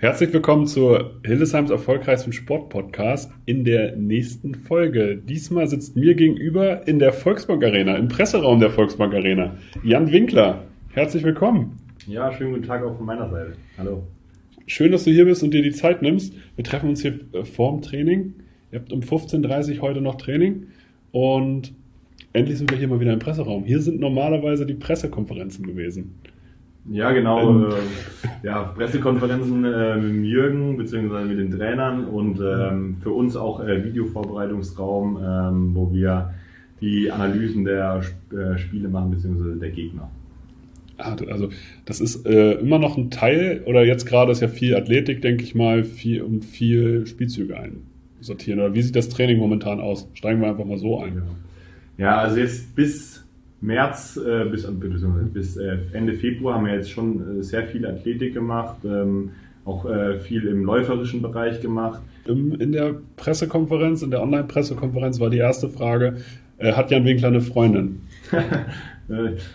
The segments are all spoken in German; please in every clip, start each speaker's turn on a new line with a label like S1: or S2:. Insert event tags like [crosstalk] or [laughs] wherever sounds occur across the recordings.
S1: Herzlich willkommen zur Hildesheims erfolgreichsten Sportpodcast in der nächsten Folge. Diesmal sitzt mir gegenüber in der Volksbank Arena, im Presseraum der Volksbank Arena, Jan Winkler. Herzlich willkommen.
S2: Ja, schönen guten Tag auch von meiner Seite. Hallo.
S1: Schön, dass du hier bist und dir die Zeit nimmst. Wir treffen uns hier äh, vorm Training. Ihr habt um 15.30 Uhr heute noch Training und endlich sind wir hier mal wieder im Presseraum. Hier sind normalerweise die Pressekonferenzen gewesen.
S2: Ja, genau. Äh, ja, Pressekonferenzen äh, mit Jürgen bzw. mit den Trainern und ähm, für uns auch äh, Videovorbereitungsraum, ähm, wo wir die Analysen der äh, Spiele machen bzw. der Gegner.
S1: Ah, also das ist äh, immer noch ein Teil oder jetzt gerade ist ja viel Athletik, denke ich mal, viel und viel Spielzüge einsortieren. Oder wie sieht das Training momentan aus? Steigen wir einfach mal so ein.
S2: Ja, also jetzt bis März äh, bis, bis äh, Ende Februar haben wir jetzt schon äh, sehr viel Athletik gemacht, ähm, auch äh, viel im läuferischen Bereich gemacht.
S1: In der Pressekonferenz, in der Online-Pressekonferenz war die erste Frage, äh, hat Jan Winkler eine Freundin? [laughs]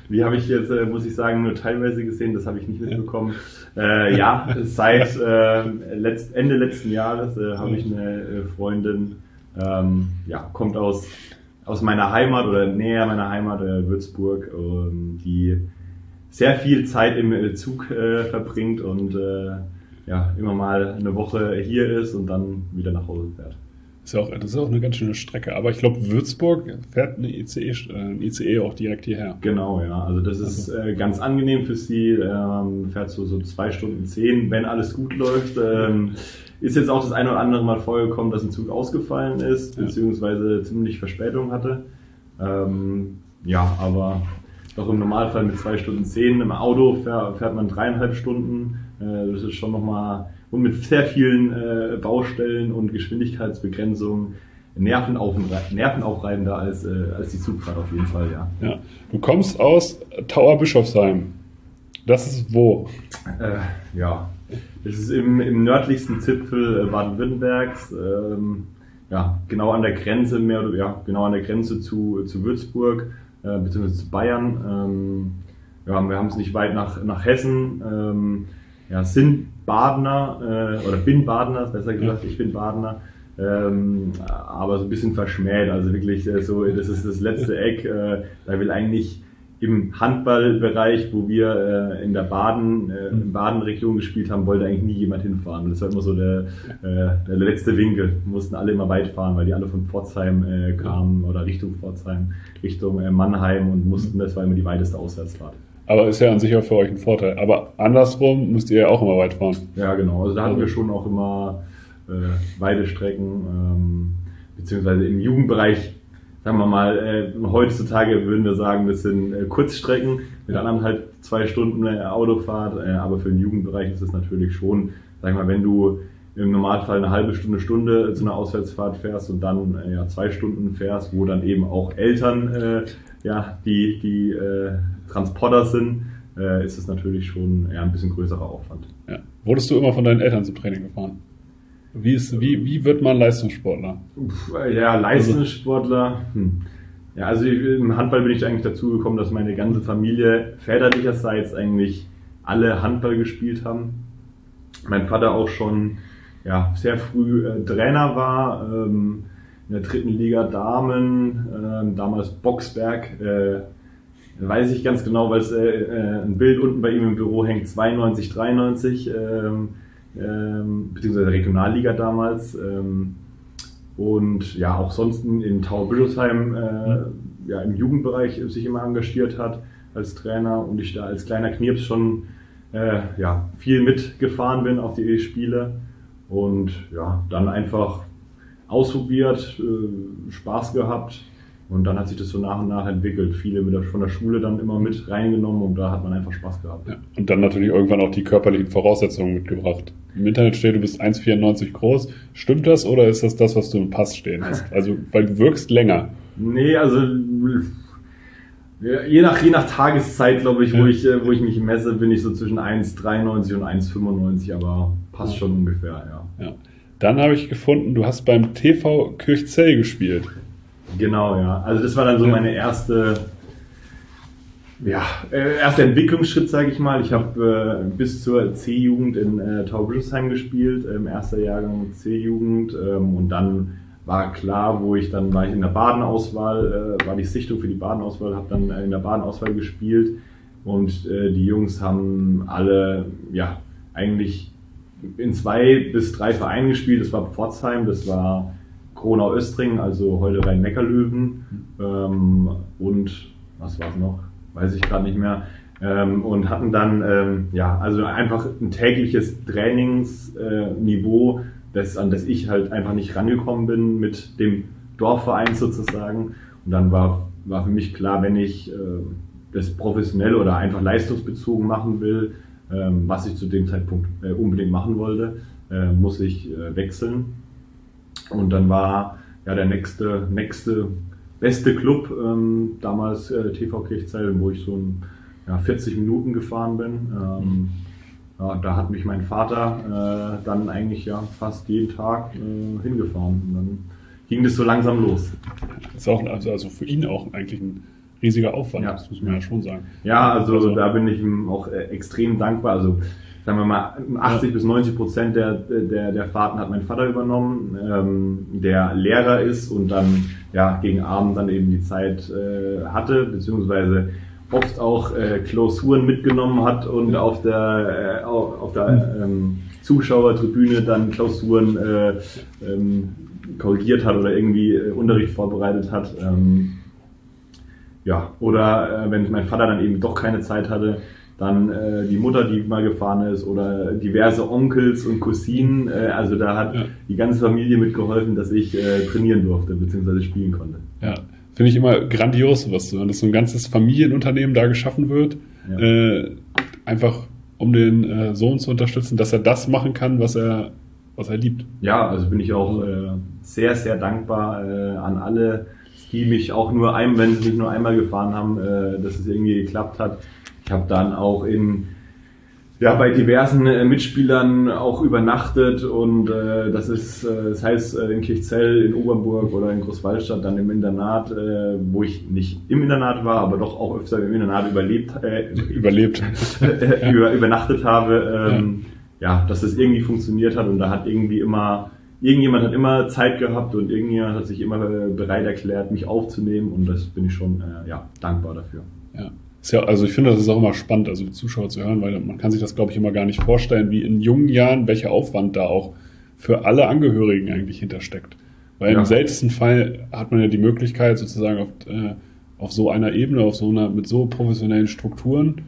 S2: Die habe ich jetzt, muss ich sagen, nur teilweise gesehen, das habe ich nicht mitbekommen. Ja, äh, ja seit [laughs] äh, letzt, Ende letzten Jahres äh, habe ich eine Freundin, ähm, ja, kommt aus aus meiner Heimat oder näher meiner Heimat, äh, Würzburg, ähm, die sehr viel Zeit im äh, Zug äh, verbringt und äh, ja, immer mal eine Woche hier ist und dann wieder nach Hause fährt.
S1: Ist ja auch, das ist auch eine ganz schöne Strecke. Aber ich glaube, Würzburg fährt eine ICE, äh, ICE auch direkt hierher.
S2: Genau, ja. Also das ist also. äh, ganz angenehm für sie. Ähm, fährt so, so zwei Stunden zehn, wenn alles gut läuft. Ähm, ist jetzt auch das eine oder andere Mal vorgekommen, dass ein Zug ausgefallen ist, beziehungsweise ziemlich Verspätung hatte. Ähm, ja, aber doch im Normalfall mit zwei Stunden zehn. Im Auto fährt man dreieinhalb Stunden. Äh, das ist schon nochmal, und mit sehr vielen äh, Baustellen und Geschwindigkeitsbegrenzungen nervenaufreibender als, äh, als die Zugfahrt auf jeden Fall, ja.
S1: ja. Du kommst aus Tauerbischofsheim. Das ist wo?
S2: Äh, ja, es ist im, im nördlichsten Zipfel äh, Baden-Württembergs, ähm, ja, genau an der Grenze, mehr oder ja, genau an der Grenze zu, zu Würzburg, äh, beziehungsweise zu Bayern. Ähm, ja, wir haben es nicht weit nach, nach Hessen. Ähm, ja, sind Badener, äh, oder bin Badener, besser gesagt, ich bin Badener. Ähm, aber so ein bisschen verschmäht, also wirklich äh, so, das ist das letzte Eck, äh, da will eigentlich im Handballbereich, wo wir äh, in der Baden, äh, in Badenregion gespielt haben, wollte eigentlich nie jemand hinfahren. das war immer so der, äh, der letzte Winkel. Wir mussten alle immer weit fahren, weil die alle von Pforzheim äh, kamen oder Richtung Pforzheim, Richtung äh, Mannheim und mussten, das war immer die weiteste Auswärtsfahrt.
S1: Aber ist ja an sich auch für euch ein Vorteil. Aber andersrum müsst ihr ja auch immer weit fahren.
S2: Ja, genau. Also da hatten wir schon auch immer äh, weite Strecken, ähm, beziehungsweise im Jugendbereich sagen wir mal, äh, heutzutage würden wir sagen, das sind äh, Kurzstrecken, mit anderthalb, zwei Stunden äh, Autofahrt, äh, aber für den Jugendbereich ist es natürlich schon, sagen wir mal, wenn du im Normalfall eine halbe Stunde, Stunde zu einer Auswärtsfahrt fährst und dann äh, ja, zwei Stunden fährst, wo dann eben auch Eltern äh, ja, die, die Transporter sind, ist es natürlich schon eher ein bisschen größerer Aufwand.
S1: Ja. Wurdest du immer von deinen Eltern zum Training gefahren? Wie, ist, wie, wie wird man Leistungssportler?
S2: Ja, Leistungssportler. Hm. Ja, also im Handball bin ich eigentlich dazu gekommen, dass meine ganze Familie väterlicherseits eigentlich alle Handball gespielt haben. Mein Vater auch schon ja, sehr früh äh, Trainer war, ähm, in der dritten Liga Damen, äh, damals Boxberg. Äh, weiß ich ganz genau, weil es äh, äh, ein Bild unten bei ihm im Büro hängt, 92, 93. Ähm, ähm, beziehungsweise Regionalliga damals. Ähm, und ja, auch sonst in Tauberbischofsheim äh, ja, im Jugendbereich sich immer engagiert hat als Trainer und ich da als kleiner Knirps schon äh, ja, viel mitgefahren bin auf die E-Spiele und ja, dann einfach ausprobiert, äh, Spaß gehabt und dann hat sich das so nach und nach entwickelt. Viele mit der, von der Schule dann immer mit reingenommen und da hat man einfach Spaß gehabt. Ja.
S1: Und dann natürlich irgendwann auch die körperlichen Voraussetzungen mitgebracht. Im Internet steht, du bist 1,94 groß. Stimmt das oder ist das das, was du im Pass stehen hast? [laughs] Also, weil du wirkst länger.
S2: Nee, also je nach, je nach Tageszeit, glaube ich, wo, ich, äh, wo ich mich messe, bin ich so zwischen 1,93 und 1,95, aber passt schon ungefähr,
S1: ja. ja. Dann habe ich gefunden, du hast beim TV Kirchzell gespielt.
S2: Genau, ja. Also das war dann so meine erste Ja, äh, erster Entwicklungsschritt, sage ich mal. Ich habe äh, bis zur C-Jugend in äh, Taubelsheim gespielt, ähm, erster Jahrgang C-Jugend ähm, und dann war klar, wo ich dann war ich in der Badenauswahl, äh, war die Sichtung für die Badenauswahl, habe dann in der Badenauswahl gespielt und äh, die Jungs haben alle ja eigentlich in zwei bis drei Vereinen gespielt. Das war Pforzheim, das war Kronau Östring, also heute Rhein-Neckar-Löwen ähm, und was war es noch? Weiß ich gerade nicht mehr. Ähm, und hatten dann ähm, ja also einfach ein tägliches Trainingsniveau, äh, das, an das ich halt einfach nicht rangekommen bin mit dem Dorfverein sozusagen. Und dann war, war für mich klar, wenn ich äh, das professionell oder einfach leistungsbezogen machen will, ähm, was ich zu dem Zeitpunkt äh, unbedingt machen wollte, äh, muss ich äh, wechseln. Und dann war ja der nächste, nächste beste Club, ähm, damals äh, TV Kirchzell, wo ich so ein, ja, 40 Minuten gefahren bin. Ähm, ja, da hat mich mein Vater äh, dann eigentlich ja fast jeden Tag äh, hingefahren. Und dann ging das so langsam los.
S1: Das ist auch also, also für ihn auch eigentlich ein riesiger Aufwand, ja. das muss man ja schon sagen.
S2: Ja, also, also da bin ich ihm auch äh, extrem dankbar. Also sagen wir mal, 80 ja. bis 90 Prozent der, der, der Fahrten hat mein Vater übernommen, ähm, der Lehrer ist und dann ja gegen Abend dann eben die Zeit äh, hatte, beziehungsweise oft auch äh, Klausuren mitgenommen hat und auf der, äh, auf der ähm, Zuschauertribüne dann Klausuren äh, ähm, korrigiert hat oder irgendwie äh, Unterricht vorbereitet hat. Ähm, ja, oder äh, wenn mein Vater dann eben doch keine Zeit hatte, dann äh, die Mutter, die mal gefahren ist oder diverse Onkels und Cousinen. Äh, also da hat ja. die ganze Familie mitgeholfen, dass ich äh, trainieren durfte bzw. spielen konnte.
S1: Ja, finde ich immer grandios, zu hören, dass so ein ganzes Familienunternehmen da geschaffen wird. Ja. Äh, einfach um den äh, Sohn zu unterstützen, dass er das machen kann, was er, was er liebt.
S2: Ja, also bin ich auch äh, sehr, sehr dankbar äh, an alle, die mich auch nur ein, wenn sie mich nur einmal gefahren haben, äh, dass es irgendwie geklappt hat. Ich habe dann auch in ja, bei diversen äh, Mitspielern auch übernachtet und äh, das ist, äh, das heißt äh, in Kirchzell, in Obernburg oder in Großwallstadt dann im Internat, äh, wo ich nicht im Internat war, aber doch auch öfter im Internat überlebt, äh,
S1: überlebt, [laughs]
S2: über, übernachtet habe, ähm, ja. ja, dass das irgendwie funktioniert hat und da hat irgendwie immer irgendjemand hat immer Zeit gehabt und irgendjemand hat sich immer bereit erklärt, mich aufzunehmen und das bin ich schon ja, dankbar dafür.
S1: Ja. Ja, also ich finde, das ist auch immer spannend, also die Zuschauer zu hören, weil man kann sich das, glaube ich, immer gar nicht vorstellen, wie in jungen Jahren, welcher Aufwand da auch für alle Angehörigen eigentlich hintersteckt. Weil ja. im seltensten Fall hat man ja die Möglichkeit, sozusagen auf, äh, auf so einer Ebene, auf so einer, mit so professionellen Strukturen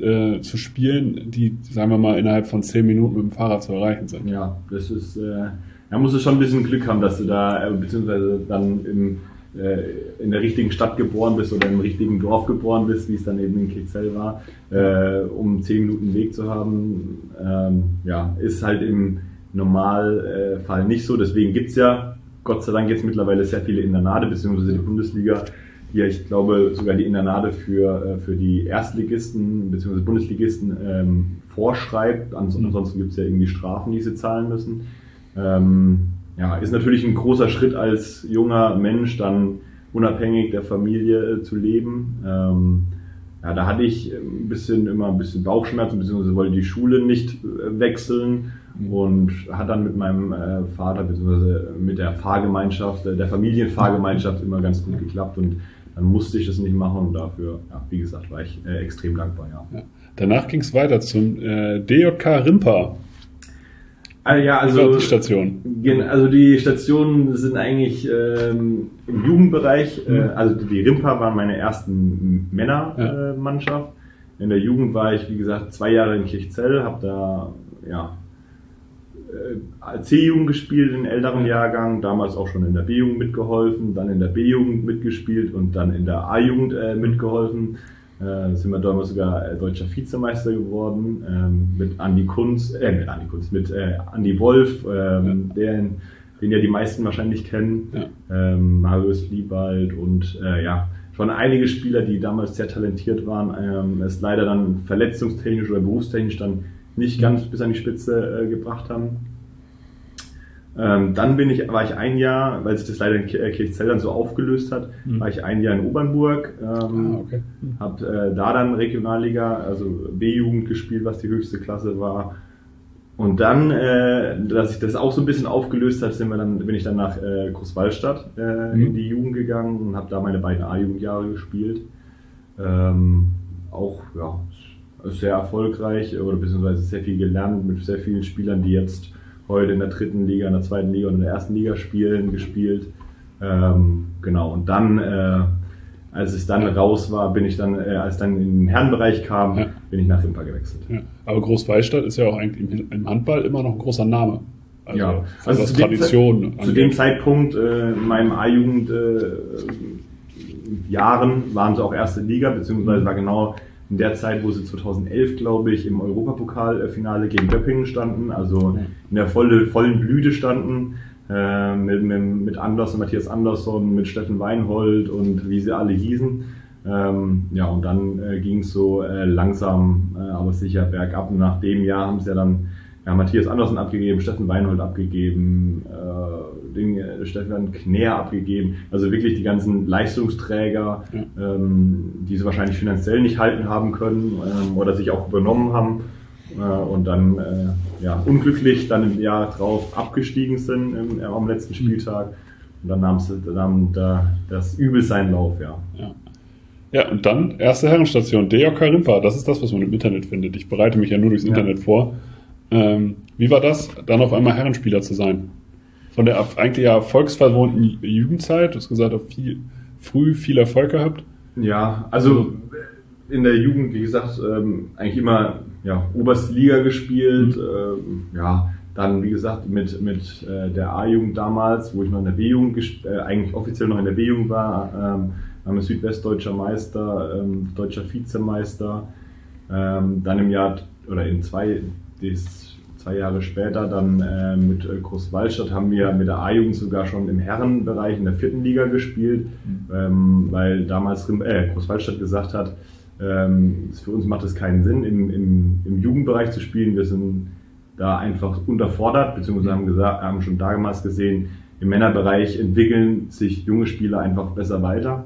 S1: äh, zu spielen, die, sagen wir mal, innerhalb von zehn Minuten mit dem Fahrrad zu erreichen sind.
S2: Ja, das ist, äh, da musst du schon ein bisschen Glück haben, dass du da, äh, beziehungsweise dann im in der richtigen Stadt geboren bist oder im richtigen Dorf geboren bist, wie es dann eben in Kirchzell war, äh, um zehn Minuten Weg zu haben, ähm, ja, ist halt im Normalfall nicht so. Deswegen gibt's ja Gott sei Dank jetzt mittlerweile sehr viele Internate, beziehungsweise die Bundesliga, die ja, ich glaube, sogar die Internate für, äh, für die Erstligisten beziehungsweise Bundesligisten ähm, vorschreibt. Ansonsten gibt's ja irgendwie Strafen, die sie zahlen müssen. Ähm, ja, ist natürlich ein großer Schritt als junger Mensch dann unabhängig der Familie äh, zu leben. Ähm, ja, da hatte ich ein bisschen immer ein bisschen Bauchschmerzen, beziehungsweise wollte die Schule nicht äh, wechseln mhm. und hat dann mit meinem äh, Vater beziehungsweise mit der Fahrgemeinschaft, der Familienfahrgemeinschaft immer ganz gut geklappt und dann musste ich das nicht machen und dafür, ja, wie gesagt, war ich äh, extrem dankbar. Ja. ja.
S1: Danach ging es weiter zum äh, DJK Rimpa.
S2: Ah, ja, also die Station. Also die Stationen sind eigentlich ähm, im Jugendbereich. Äh, mhm. also die Rimpa waren meine ersten Männermannschaft. Ja. Äh, in der Jugend war ich, wie gesagt, zwei Jahre in Kirchzell, habe da ja äh, C-Jugend gespielt, in älteren Jahrgang, damals auch schon in der B-Jugend mitgeholfen, dann in der B-Jugend mitgespielt und dann in der A-Jugend äh, mitgeholfen äh, sind wir damals sogar äh, deutscher Vizemeister geworden ähm, mit Andi Kunz, äh, mit Andi Kunz, mit äh, Andi Wolf, ähm, ja. der, den ja die meisten wahrscheinlich kennen, ja. ähm, Marius Liebald und äh, ja, schon einige Spieler, die damals sehr talentiert waren, ähm, es leider dann verletzungstechnisch oder berufstechnisch dann nicht ganz bis an die Spitze äh, gebracht haben. Ähm, dann bin ich, war ich ein Jahr, weil sich das leider in Kirchzell dann so aufgelöst hat, mhm. war ich ein Jahr in Obernburg, ähm, ah, okay. mhm. habe äh, da dann Regionalliga, also B-Jugend gespielt, was die höchste Klasse war. Und dann, äh, dass sich das auch so ein bisschen aufgelöst hat, sind wir dann, bin ich dann nach äh, Großwallstadt äh, mhm. in die Jugend gegangen und habe da meine beiden A-Jugendjahre gespielt. Ähm, auch ja, sehr erfolgreich oder beziehungsweise sehr viel gelernt mit sehr vielen Spielern, die jetzt heute in der dritten Liga, in der zweiten Liga und in der ersten Liga spielen, gespielt. Ähm, genau, und dann, äh, als ich dann raus war, bin ich dann, äh, als dann in den Herrenbereich kam, ja. bin ich nach Rimpa gewechselt.
S1: Ja. Aber Großwallstadt ist ja auch eigentlich im Handball immer noch ein großer Name.
S2: Also, ja, also zu Tradition. Dem, zu dem Zeitpunkt äh, in meinem A-Jugend äh, Jahren waren sie auch erste Liga, beziehungsweise war genau in der Zeit, wo sie 2011, glaube ich, im Europapokalfinale gegen Göppingen standen, also in der volle, vollen Blüte standen, äh, mit, mit, mit Anderson, Matthias Andersson, mit Steffen Weinhold und wie sie alle hießen. Ähm, ja, und dann äh, ging es so äh, langsam, äh, aber sicher bergab. Und nach dem Jahr haben sie ja dann ja, Matthias Andersen abgegeben, Steffen Weinhold abgegeben, den, äh, Stefan Knär abgegeben. Also wirklich die ganzen Leistungsträger, ähm, die sie wahrscheinlich finanziell nicht halten haben können ähm, oder sich auch übernommen haben äh, und dann äh, ja, unglücklich dann im Jahr drauf abgestiegen sind im, äh, am letzten Spieltag. Und dann nahm, sie, nahm da das Übel seinen Lauf, ja.
S1: ja. Ja, und dann erste Herrenstation, DJK Rimpa. Das ist das, was man im Internet findet. Ich bereite mich ja nur durchs ja. Internet vor. Ähm, wie war das, dann auf einmal Herrenspieler zu sein? Von der eigentlich ja erfolgsverwohnten Jugendzeit, du hast gesagt, auch viel, früh viel Erfolg gehabt.
S2: Ja, also in der Jugend, wie gesagt, ähm, eigentlich immer ja, oberste Liga gespielt. Mhm. Ähm, ja, dann, wie gesagt, mit, mit äh, der A-Jugend damals, wo ich noch in der B-Jugend, äh, eigentlich offiziell noch in der B-Jugend war, ähm, waren wir Südwestdeutscher Meister, ähm, deutscher Vizemeister. Dann im Jahr, oder in zwei, das zwei Jahre später dann äh, mit äh, Großwallstadt haben wir mit der A-Jugend sogar schon im Herrenbereich in der vierten Liga gespielt, mhm. ähm, weil damals äh, Großwallstadt gesagt hat, ähm, für uns macht es keinen Sinn, im, im, im Jugendbereich zu spielen. Wir sind da einfach unterfordert, beziehungsweise haben, gesagt, haben schon damals gesehen, im Männerbereich entwickeln sich junge Spieler einfach besser weiter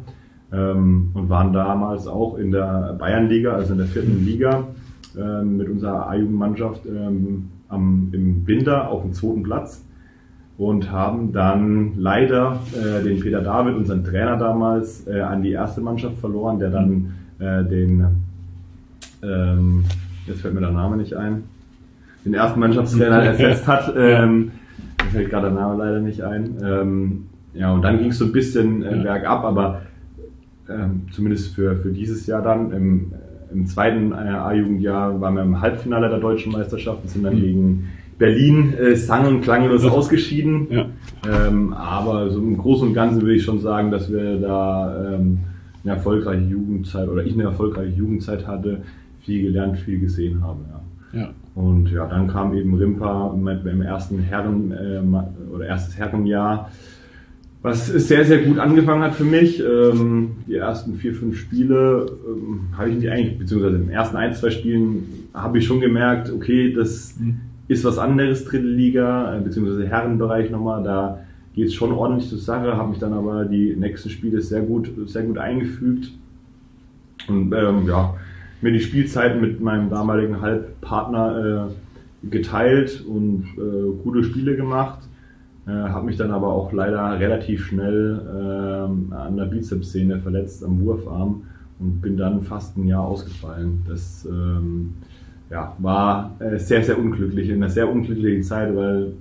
S2: ähm, und waren damals auch in der Bayernliga, also in der vierten Liga, ähm, mit unserer A-Jugendmannschaft ähm, am, im Winter auf dem zweiten Platz und haben dann leider äh, den Peter David, unseren Trainer damals, äh, an die erste Mannschaft verloren, der dann äh, den, ähm, jetzt fällt mir der Name nicht ein, den ersten Mannschaftstrainer [laughs] ersetzt hat. Ähm, mir fällt gerade der Name leider nicht ein. Ähm, ja, und dann ging es so ein bisschen äh, bergab, aber ähm, zumindest für, für dieses Jahr dann im im zweiten äh, A-Jugendjahr waren wir im Halbfinale der deutschen Meisterschaft und sind dann mhm. gegen Berlin äh, sang- und klanglos ja. ausgeschieden. Ja. Ähm, aber so im Großen und Ganzen würde ich schon sagen, dass wir da ähm, eine erfolgreiche Jugendzeit oder ich eine erfolgreiche Jugendzeit hatte, viel gelernt, viel gesehen habe. Ja. ja. Und ja, dann kam eben Rimpa im ersten Herren äh, oder erstes Herrenjahr was sehr, sehr gut angefangen hat für mich. Ähm, die ersten vier, fünf Spiele ähm, habe ich mich eigentlich, beziehungsweise in den ersten ein, zwei Spielen habe ich schon gemerkt, okay, das mhm. ist was anderes, dritte Liga, äh, beziehungsweise Herrenbereich nochmal, da geht es schon ordentlich zur Sache, habe mich dann aber die nächsten Spiele sehr gut, sehr gut eingefügt und ähm, ja, mir die Spielzeiten mit meinem damaligen Halbpartner äh, geteilt und äh, gute Spiele gemacht äh, habe mich dann aber auch leider relativ schnell äh, an der Bizepssehne verletzt am Wurfarm und bin dann fast ein Jahr ausgefallen. Das ähm, ja, war äh, sehr, sehr unglücklich, in einer sehr unglücklichen Zeit, weil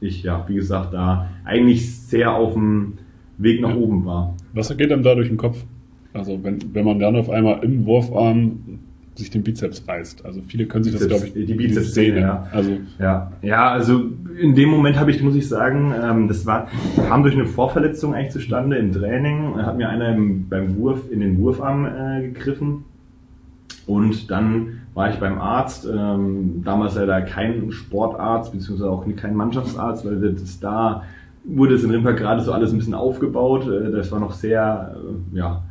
S2: ich, ja, wie gesagt, da eigentlich sehr auf dem Weg nach ja. oben war.
S1: Was geht einem da durch den Kopf? Also wenn, wenn man dann auf einmal im Wurfarm sich den Bizeps reißt. Also viele können sich Bizeps, das, glaube ich,
S2: die Bizeps-Szene, ja. Also, ja. Ja, also in dem Moment habe ich, muss ich sagen, ähm, das war, kam durch eine Vorverletzung eigentlich zustande im Training. Hat mir einer im, beim Wurf in den Wurfarm äh, gegriffen. Und dann war ich beim Arzt, ähm, damals leider kein Sportarzt, beziehungsweise auch kein Mannschaftsarzt, weil das da wurde es in Rimper gerade so alles ein bisschen aufgebaut. Äh, das war noch sehr, äh, ja,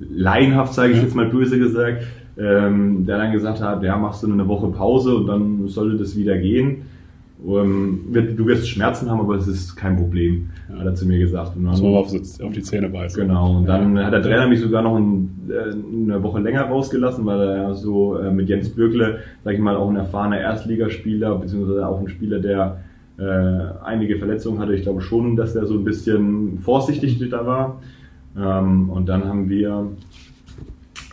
S2: laienhaft, sage ich jetzt mal böse gesagt ähm, der dann gesagt hat, ja, machst du eine Woche Pause und dann sollte das wieder gehen. ähm, du wirst Schmerzen haben, aber es ist kein Problem, hat er zu mir gesagt.
S1: Und dann, so auf, auf die Zähne beißen.
S2: Genau, und dann ja. hat der Trainer mich sogar noch ein, äh, eine Woche länger rausgelassen, weil er so äh, mit Jens Bürkle, sag ich mal, auch ein erfahrener Erstligaspieler, beziehungsweise auch ein Spieler, der äh, einige Verletzungen hatte. Ich glaube schon, dass er so ein bisschen vorsichtig da war. Ähm, und dann haben wir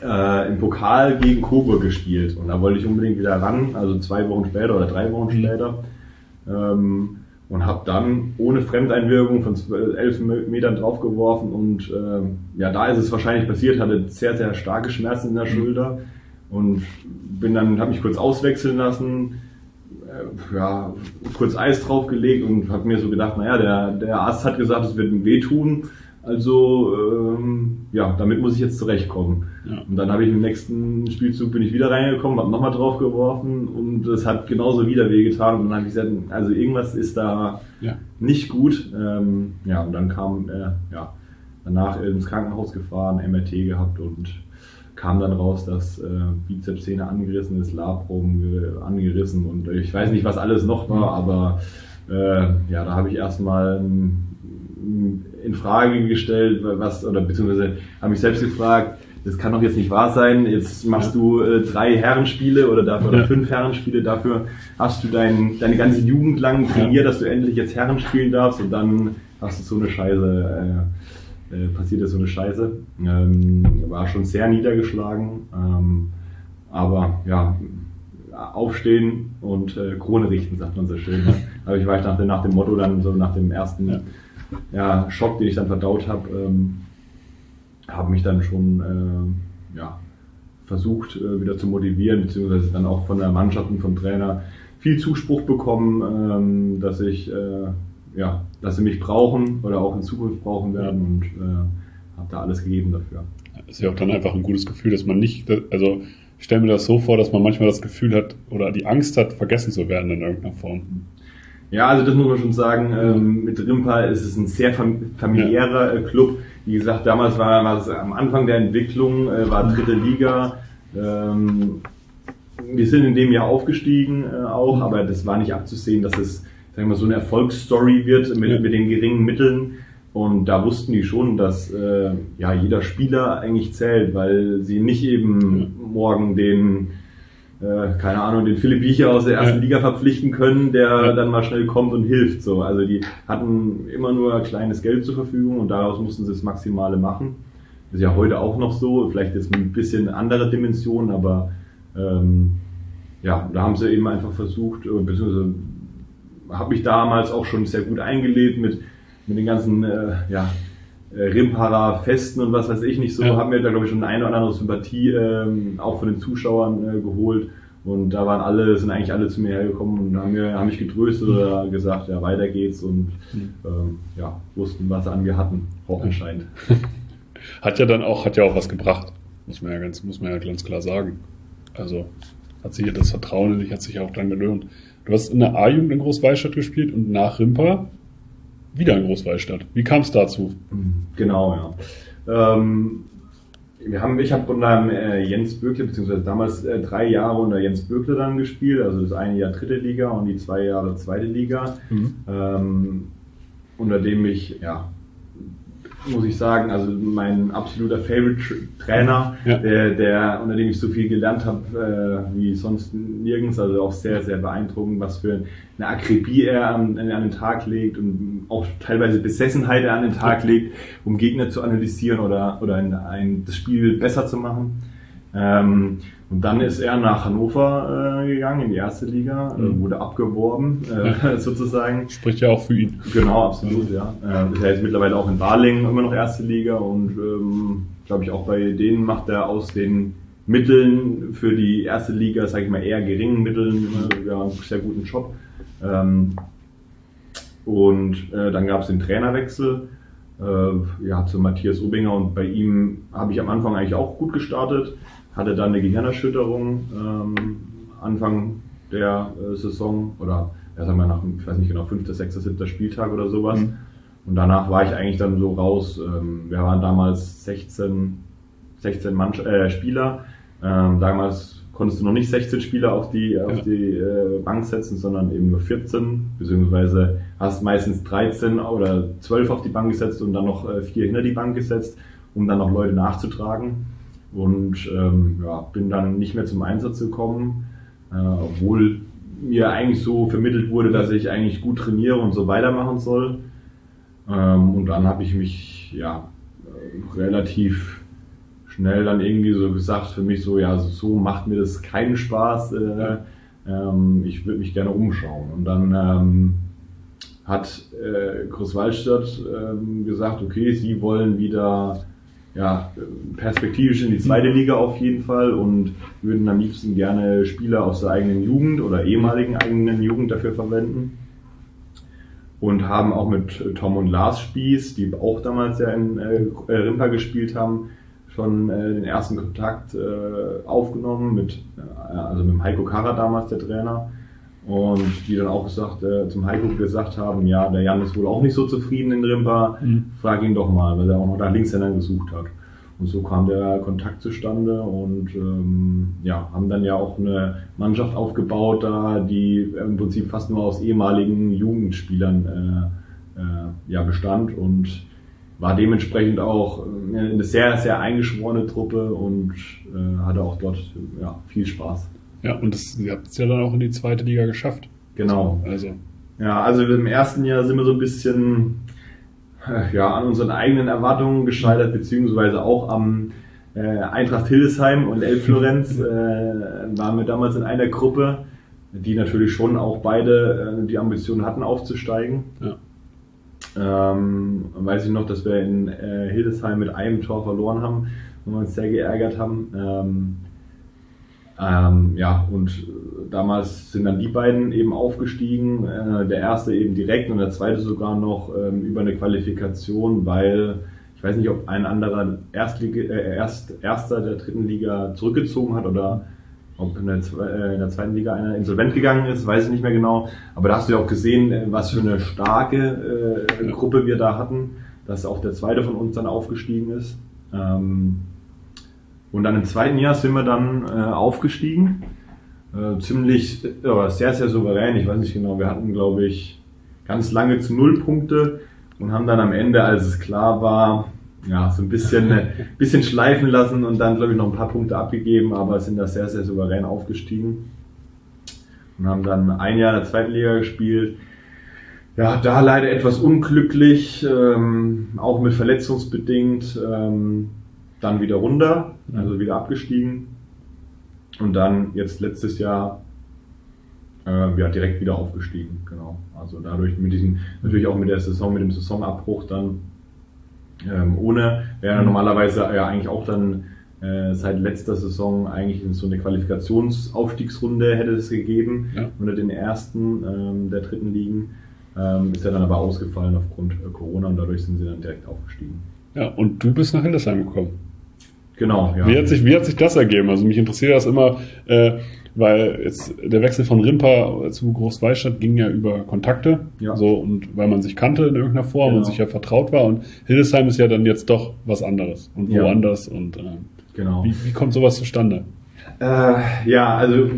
S2: äh, im Pokal gegen Coburg gespielt. Und da wollte ich unbedingt wieder ran, also zwei Wochen später oder drei Wochen mhm. später. Ähm, und habe dann ohne Fremdeinwirkung von elf Metern draufgeworfen und ähm, ja, da ist es wahrscheinlich passiert, hatte sehr, sehr starke Schmerzen in der mhm. Schulter und bin dann, habe mich kurz auswechseln lassen, äh, ja, kurz Eis draufgelegt und habe mir so gedacht, naja, der, der Arzt hat gesagt, es wird ihm wehtun, also ähm, ja, damit muss ich jetzt zurechtkommen. Ja. Und dann habe ich im nächsten Spielzug bin ich wieder reingekommen, habe nochmal drauf geworfen und es hat genauso wieder wehgetan. Und dann habe ich gesagt, also irgendwas ist da ja. nicht gut. Ähm, ja, und dann kam äh, ja danach ins Krankenhaus gefahren, MRT gehabt und kam dann raus, dass äh, Bizepssehne angerissen ist, Labrum angerissen und ich weiß nicht, was alles noch war, mhm. aber äh, ja, da habe ich erstmal in Frage gestellt, was, oder beziehungsweise habe mich selbst gefragt, das kann doch jetzt nicht wahr sein, jetzt machst du äh, drei Herrenspiele oder, dafür, oder ja. fünf Herrenspiele, dafür hast du dein, deine ganze Jugend lang trainiert, dass du endlich jetzt Herren spielen darfst und dann hast du so eine Scheiße, äh, äh, passiert ist so eine Scheiße. Ähm, war schon sehr niedergeschlagen, ähm, aber ja, aufstehen und äh, Krone richten, sagt man so schön. Ne? Aber ich war nach, nach dem Motto dann so nach dem ersten ja, Schock, den ich dann verdaut habe, ähm, habe mich dann schon äh, ja, versucht äh, wieder zu motivieren, beziehungsweise dann auch von der Mannschaft und vom Trainer viel Zuspruch bekommen, ähm, dass ich äh, ja, dass sie mich brauchen oder auch in Zukunft brauchen werden und äh, habe da alles gegeben dafür.
S1: Das ist ja auch dann einfach ein gutes Gefühl, dass man nicht, also ich stelle mir das so vor, dass man manchmal das Gefühl hat oder die Angst hat, vergessen zu werden in irgendeiner Form.
S2: Ja, also das muss man schon sagen. Ähm, mit Rimpa ist es ein sehr familiärer. Äh, Club. Wie gesagt, damals war, war es am Anfang der Entwicklung, äh, war dritte Liga. Ähm, wir sind in dem Jahr aufgestiegen äh, auch, aber das war nicht abzusehen, dass es sagen wir, so eine Erfolgsstory wird mit, ja. mit den geringen Mitteln. Und da wussten die schon, dass äh, ja jeder Spieler eigentlich zählt, weil sie nicht eben morgen den äh, keine Ahnung, den Philipp Biecher aus der ersten ja. Liga verpflichten können, der ja. dann mal schnell kommt und hilft. So, also die hatten immer nur kleines Geld zur Verfügung und daraus mussten sie das Maximale machen. Das ist ja heute auch noch so, vielleicht jetzt ein bisschen andere Dimension, aber ähm, ja, da haben sie eben einfach versucht, äh, beziehungsweise habe ich damals auch schon sehr gut eingelebt mit, mit den ganzen äh, ja, Rimparer Festen und was weiß ich nicht so, ja. haben wir da glaube ich schon eine oder andere Sympathie ähm, auch von den Zuschauern äh, geholt. Und da waren alle, sind eigentlich alle zu mir hergekommen und haben, mir, haben mich getröstet oder gesagt, ja, weiter geht's und mhm. ähm, ja, wussten, was an mir hatten, auch anscheinend. [laughs]
S1: Hat ja dann auch, hat ja auch was gebracht, muss man ja ganz, muss man ja ganz klar sagen. Also hat sich ja das Vertrauen in dich hat sich ja auch dann gelohnt. Du hast in der A-Jugend in Großwallstadt gespielt und nach Rimpa wieder in Großwallstadt. Wie kam es dazu?
S2: Genau, ja. Ähm, wir haben, ich habe unter äh, Jens Bökle, beziehungsweise damals äh, drei Jahre unter Jens Bökle dann gespielt, also das eine Jahr dritte Liga und die zwei Jahre zweite Liga, mhm. ähm, unter dem ich ja muss ich sagen, also mein absoluter Favorite-Trainer, ja. der, der, unter dem ich so viel gelernt habe äh, wie sonst nirgends, also auch sehr, sehr beeindruckend, was für eine Akribie er an, an den Tag legt und auch teilweise Besessenheit er an den Tag legt, um Gegner zu analysieren oder, oder ein, ein, das Spiel besser zu machen. Ähm, und dann ist er nach Hannover äh, gegangen, in die erste Liga, äh, mhm. wurde abgeworben, äh, [laughs] sozusagen.
S1: Spricht ja auch für ihn.
S2: Genau, absolut, ja. Äh, ist ja jetzt mittlerweile auch in Balingen immer noch erste Liga und ähm, glaube ich auch bei denen macht er aus den Mitteln für die erste Liga, sage ich mal, eher geringen Mitteln, ja, einen sehr guten Job. Ähm, und äh, dann gab es den Trainerwechsel äh, ja, zu Matthias Ubinger und bei ihm habe ich am Anfang eigentlich auch gut gestartet hatte dann eine Gehirnerschütterung ähm, Anfang der äh, Saison oder ja, sagen wir nach, ich weiß nicht genau, fünfter, sechster, siebter Spieltag oder sowas. Mhm. Und danach war ich eigentlich dann so raus. Ähm, wir waren damals 16, 16 Mann, äh, Spieler. Ähm, damals konntest du noch nicht 16 Spieler auf die, auf
S1: Ja.
S2: die äh, Bank setzen, sondern eben nur 14, beziehungsweise hast meistens 13 oder 12 auf die Bank gesetzt und dann noch äh, vier hinter die Bank gesetzt, um dann noch Leute nachzutragen. Und ähm, ja, bin dann nicht mehr zum Einsatz gekommen, äh, obwohl mir eigentlich so vermittelt wurde, dass ich eigentlich gut trainiere und so weitermachen soll. Ähm, und dann habe ich mich ja äh, relativ schnell dann irgendwie so gesagt für mich so, ja, so macht mir das keinen Spaß. Äh, ähm, ich würde mich gerne umschauen. Und dann ähm, hat äh, Großwaldstadt ähm, gesagt, okay, sie wollen wieder ja, perspektivisch in die zweite Liga auf jeden Fall und würden am liebsten gerne Spieler aus der eigenen Jugend oder ehemaligen eigenen Jugend dafür verwenden. Und haben auch mit Tom und Lars Spieß, die auch damals ja in äh, Rimpa gespielt haben, schon äh, den ersten Kontakt äh, aufgenommen mit, äh, also mit dem Heiko Karrer damals, der Trainer. Und die dann auch gesagt, äh, zum Heiko gesagt haben, ja, der Jan ist wohl auch nicht so zufrieden in Rimpa,
S1: Mhm.
S2: frag ihn doch mal, weil er auch noch nach Linkshändern gesucht hat. Und so kam der Kontakt zustande und ähm, ja, haben dann ja auch eine Mannschaft aufgebaut, da die im Prinzip fast nur aus ehemaligen Jugendspielern äh, äh, ja, bestand und war dementsprechend auch äh, eine sehr, sehr eingeschworene Truppe und äh, hatte auch dort ja, viel Spaß.
S1: Ja, und das, ihr habt es ja dann auch in die zweite Liga geschafft.
S2: Genau.
S1: Also,
S2: Ja, also im ersten Jahr sind wir so ein bisschen äh, ja, an unseren eigenen Erwartungen gescheitert, beziehungsweise auch am äh, Eintracht Hildesheim und Elbflorenz [laughs] äh, waren wir damals in einer Gruppe, die natürlich schon auch beide äh, die Ambition hatten aufzusteigen.
S1: ja.
S2: Ähm, weiß ich noch, dass wir in äh, Hildesheim mit einem Tor verloren haben und wir uns sehr geärgert haben. Ähm, ähm, ja, und damals sind dann die beiden eben aufgestiegen. Äh, der erste eben direkt und der zweite sogar noch ähm, über eine Qualifikation, weil ich weiß nicht, ob ein anderer Erstliga, äh, Erst, Erster der dritten Liga zurückgezogen hat oder ob in der, äh, in der zweiten Liga einer insolvent gegangen ist, weiß ich nicht mehr genau. Aber da hast du ja auch gesehen, äh, was für eine starke äh. Gruppe wir da hatten, dass auch der zweite von uns dann aufgestiegen ist. Ähm, und dann im zweiten Jahr sind wir dann äh, aufgestiegen. Äh, ziemlich, äh, sehr, sehr souverän. Ich weiß nicht genau, wir hatten, glaube ich, ganz lange zu null Punkte und haben dann am Ende, als es klar war, ja, so ein bisschen, [laughs] bisschen schleifen lassen und dann, glaube ich, noch ein paar Punkte abgegeben, aber sind da sehr, sehr souverän aufgestiegen und haben dann ein Jahr in der zweiten Liga gespielt. Ja, da leider etwas unglücklich, ähm, auch mit verletzungsbedingt, ähm, dann wieder runter, also wieder abgestiegen und dann jetzt letztes Jahr äh, ja, direkt wieder aufgestiegen, genau. Also dadurch mit diesem, natürlich auch mit der Saison, mit dem Saisonabbruch dann ähm, ohne, wäre
S1: Mhm.
S2: normalerweise ja eigentlich auch dann äh, seit letzter Saison eigentlich in so eine Qualifikationsaufstiegsrunde hätte es gegeben
S1: Ja.
S2: unter den ersten ähm, der dritten Ligen. Ähm, ist ja dann aber ausgefallen aufgrund äh, Corona und dadurch sind sie dann direkt aufgestiegen.
S1: ja, und du bist nach Hildesheim gekommen.
S2: Genau, ja.
S1: Wie, hat sich, wie hat sich das ergeben? Also mich interessiert das immer, äh, weil jetzt der Wechsel von Rimpa zu Großwallstadt ging ja über Kontakte,
S2: Ja.
S1: so und weil man sich kannte in irgendeiner Form
S2: Genau.
S1: und sich ja vertraut war. Und Hildesheim ist ja dann jetzt doch was anderes und
S2: Ja.
S1: woanders. Und äh,
S2: genau.
S1: wie, wie kommt sowas zustande?
S2: Äh, ja, also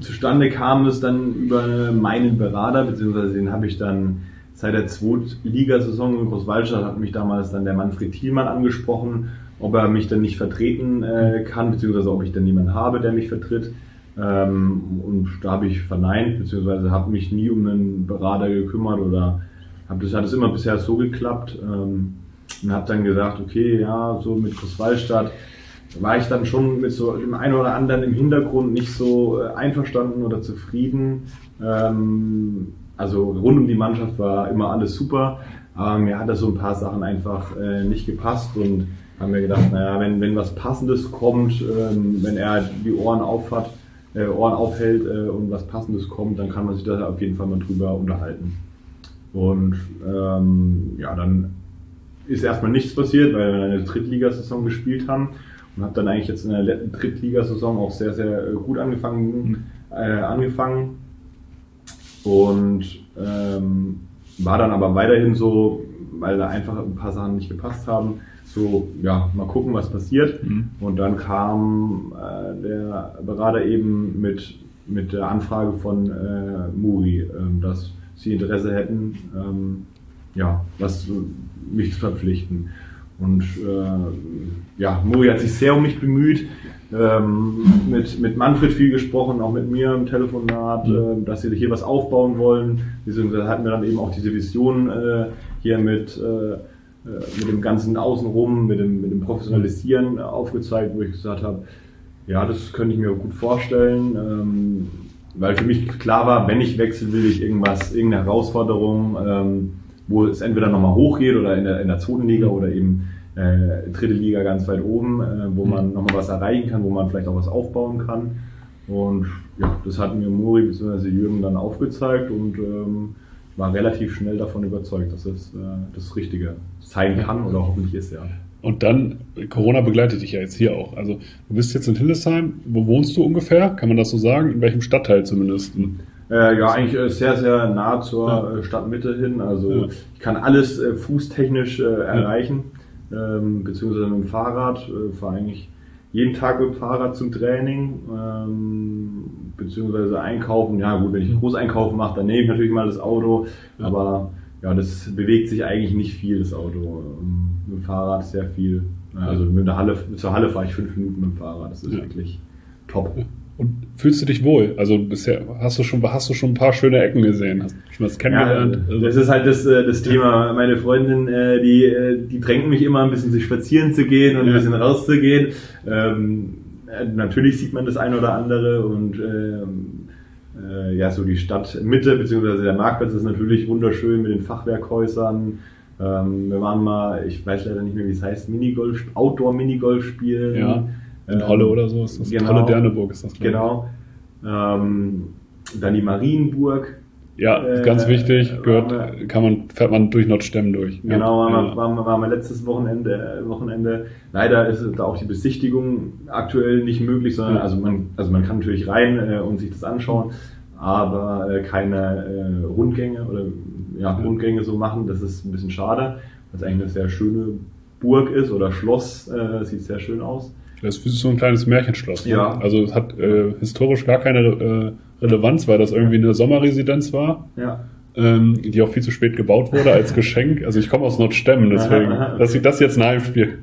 S2: zustande kam es dann über meinen Berater, beziehungsweise den habe ich dann seit der Zweitligasaison in Großwaldstadt hat mich damals dann der Manfred Thielmann angesprochen, ob er mich dann nicht vertreten äh, kann, beziehungsweise ob ich dann jemanden habe, der mich vertritt. Ähm, und da habe ich verneint, beziehungsweise habe mich nie um einen Berater gekümmert oder hab das hat es immer bisher so geklappt ähm, und habe dann gesagt, okay, ja, so mit Großwaldstadt war ich dann schon mit so dem einen oder anderen im Hintergrund nicht so äh, einverstanden oder zufrieden. Ähm, also rund um die Mannschaft war immer alles super, aber mir hat da so ein paar Sachen einfach äh, nicht gepasst und haben mir gedacht, naja, wenn, wenn was Passendes kommt, ähm, wenn er die Ohren aufhat, äh, Ohren aufhält äh, und was Passendes kommt, dann kann man sich da auf jeden Fall mal drüber unterhalten. Und ähm, ja, dann ist erstmal nichts passiert, weil wir eine Drittligasaison gespielt haben und habe dann eigentlich jetzt in der letzten Drittligasaison auch sehr, sehr äh, gut angefangen, äh, angefangen und ähm, war dann aber weiterhin so, weil da einfach ein paar Sachen nicht gepasst haben, so, ja, mal gucken, was passiert. Mhm. Und dann kam äh, der Berater eben mit, mit der Anfrage von äh, Muri, äh, dass sie Interesse hätten, ähm, ja, was mich zu verpflichten. Und äh, ja, Muri hat sich sehr um mich bemüht, ähm, mit, mit Manfred viel gesprochen, auch mit mir im Telefonat, mhm. äh, dass sie hier was aufbauen wollen. Beziehungsweise hatten wir dann eben auch diese Vision äh, hier mit, äh, äh mit dem ganzen Außenrum, mit dem, mit dem Professionalisieren aufgezeigt, wo ich gesagt habe, ja, das könnte ich mir gut vorstellen. Ähm, weil für mich klar war, wenn ich wechsle, will ich irgendwas, irgendeine Herausforderung, ähm, wo es entweder nochmal hochgeht oder in der, in der zweiten Liga oder eben äh, dritte Liga ganz weit oben, äh, wo man nochmal was erreichen kann, wo man vielleicht auch was aufbauen kann. Und ja, das hat mir Muri bzw. Jürgen dann aufgezeigt und ähm, war relativ schnell davon überzeugt, dass es äh, das Richtige sein kann oder hoffentlich ist, ja.
S1: Und dann, Corona begleitet dich ja jetzt hier auch. Also du bist jetzt in Hildesheim. Wo wohnst du ungefähr? Kann man das so sagen? In welchem Stadtteil zumindest?
S2: Äh, ja, eigentlich äh, sehr, sehr nah zur ja. Äh, Stadtmitte hin. Also ja. ich kann alles äh, fußtechnisch äh, erreichen, ja. ähm, beziehungsweise mit dem Fahrrad. Äh, fahre eigentlich jeden Tag mit dem Fahrrad zum Training, ähm, beziehungsweise einkaufen. Ja gut, wenn ich Großeinkaufen mache, dann nehme ich natürlich mal das Auto, aber ja, das bewegt sich eigentlich nicht viel, das Auto. Ähm, mit dem Fahrrad sehr viel. Also mit der Halle, zur Halle fahre ich fünf Minuten mit dem Fahrrad. Das ist ja. wirklich top.
S1: Und fühlst du dich wohl? Also bisher hast du schon, hast du schon ein paar schöne Ecken gesehen, hast du schon was kennengelernt?
S2: Ja, das ist halt das, äh, das Thema. Meine Freundin, äh, die, äh, die drängt mich immer ein bisschen sich spazieren zu gehen und ja. ein bisschen rauszugehen. Ähm, natürlich sieht man das eine oder andere und ähm, äh, ja, so die Stadtmitte beziehungsweise der Marktplatz ist natürlich wunderschön mit den Fachwerkhäusern. Ähm, wir waren mal, ich weiß leider nicht mehr, wie es heißt, Minigolf, Outdoor-Minigolf spielen.
S1: Ja, in ähm, Holle oder so ist das. Genau, Holle Derneburg ist das.
S2: Genau. Ähm, dann die Marienburg.
S1: Ja, äh, ganz wichtig, gehört, wir, kann man, fährt man durch Nordstemm durch.
S2: Genau, waren, ja. wir, waren, waren wir letztes Wochenende, Wochenende. Leider ist da auch die Besichtigung aktuell nicht möglich, sondern also man, also man kann natürlich rein äh, und sich das anschauen, aber äh, keine äh, Rundgänge oder ja, Rundgänge so machen. Das ist ein bisschen schade, weil es eigentlich eine sehr schöne Burg ist oder Schloss. Äh, sieht sehr schön aus.
S1: Das ist so ein kleines Märchenschloss. Ne? Ja. Also es hat äh, historisch gar keine äh, Relevanz, weil das irgendwie eine Sommerresidenz war.
S2: Ja.
S1: Ähm, die auch viel zu spät gebaut wurde als [laughs] Geschenk. Also ich komme aus Nordstemmen, deswegen, [laughs] dass ich das jetzt ein Heimspiel.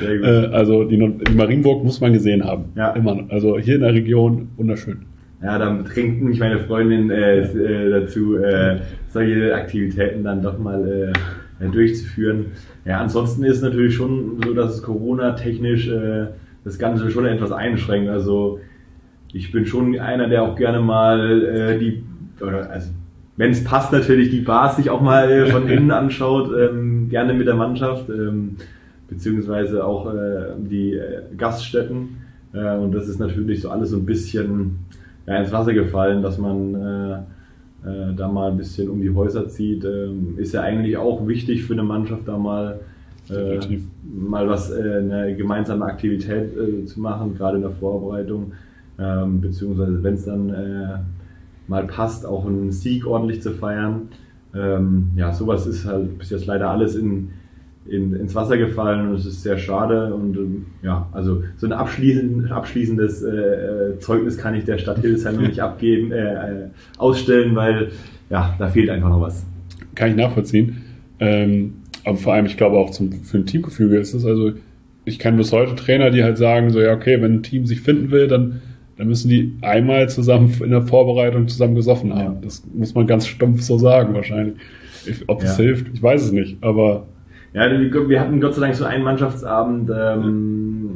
S1: Sehr [laughs] gut. Äh, also die, die, Marienburg muss man gesehen haben.
S2: Ja.
S1: Immer. Also hier in der Region wunderschön.
S2: Ja, dann trinkt mich meine Freundin äh, äh, dazu, äh, solche Aktivitäten dann doch mal äh, durchzuführen. Ja, ansonsten ist es natürlich schon so, dass es Corona-technisch äh, das Ganze schon etwas einschränkt. Also ich bin schon einer, der auch gerne mal äh, die, oder also wenn es passt natürlich, die Bars sich auch mal äh, von [laughs] innen anschaut, ähm, gerne mit der Mannschaft, ähm, beziehungsweise auch äh, die äh, Gaststätten. Äh, und das ist natürlich so alles so ein bisschen ja, ins Wasser gefallen, dass man äh, da mal ein bisschen um die Häuser zieht. Ähm, ist ja eigentlich auch wichtig für eine Mannschaft, da mal, äh, mal was, äh, eine gemeinsame Aktivität äh, zu machen, gerade in der Vorbereitung. Ähm, beziehungsweise wenn es dann äh, mal passt, auch einen Sieg ordentlich zu feiern. Ähm, ja, sowas ist halt bis jetzt leider alles in, in, ins Wasser gefallen und es ist sehr schade. Und ähm, ja, also so ein abschließend, abschließendes äh, äh Zeugnis kann ich der Stadt Hildesheim noch nicht [laughs] abgeben, äh, äh, ausstellen, weil ja, da fehlt einfach noch was.
S1: Kann ich nachvollziehen. Ähm, aber vor allem, ich glaube auch zum, für ein Teamgefüge ist es also, ich kenne bis heute Trainer, die halt sagen, so ja, okay, wenn ein Team sich finden will, dann, dann müssen die einmal zusammen in der Vorbereitung zusammen gesoffen haben. Ja. Das muss man ganz stumpf so sagen wahrscheinlich. Ob es ja. hilft, ich weiß es nicht, aber
S2: ja, wir hatten Gott sei Dank so einen Mannschaftsabend, ähm,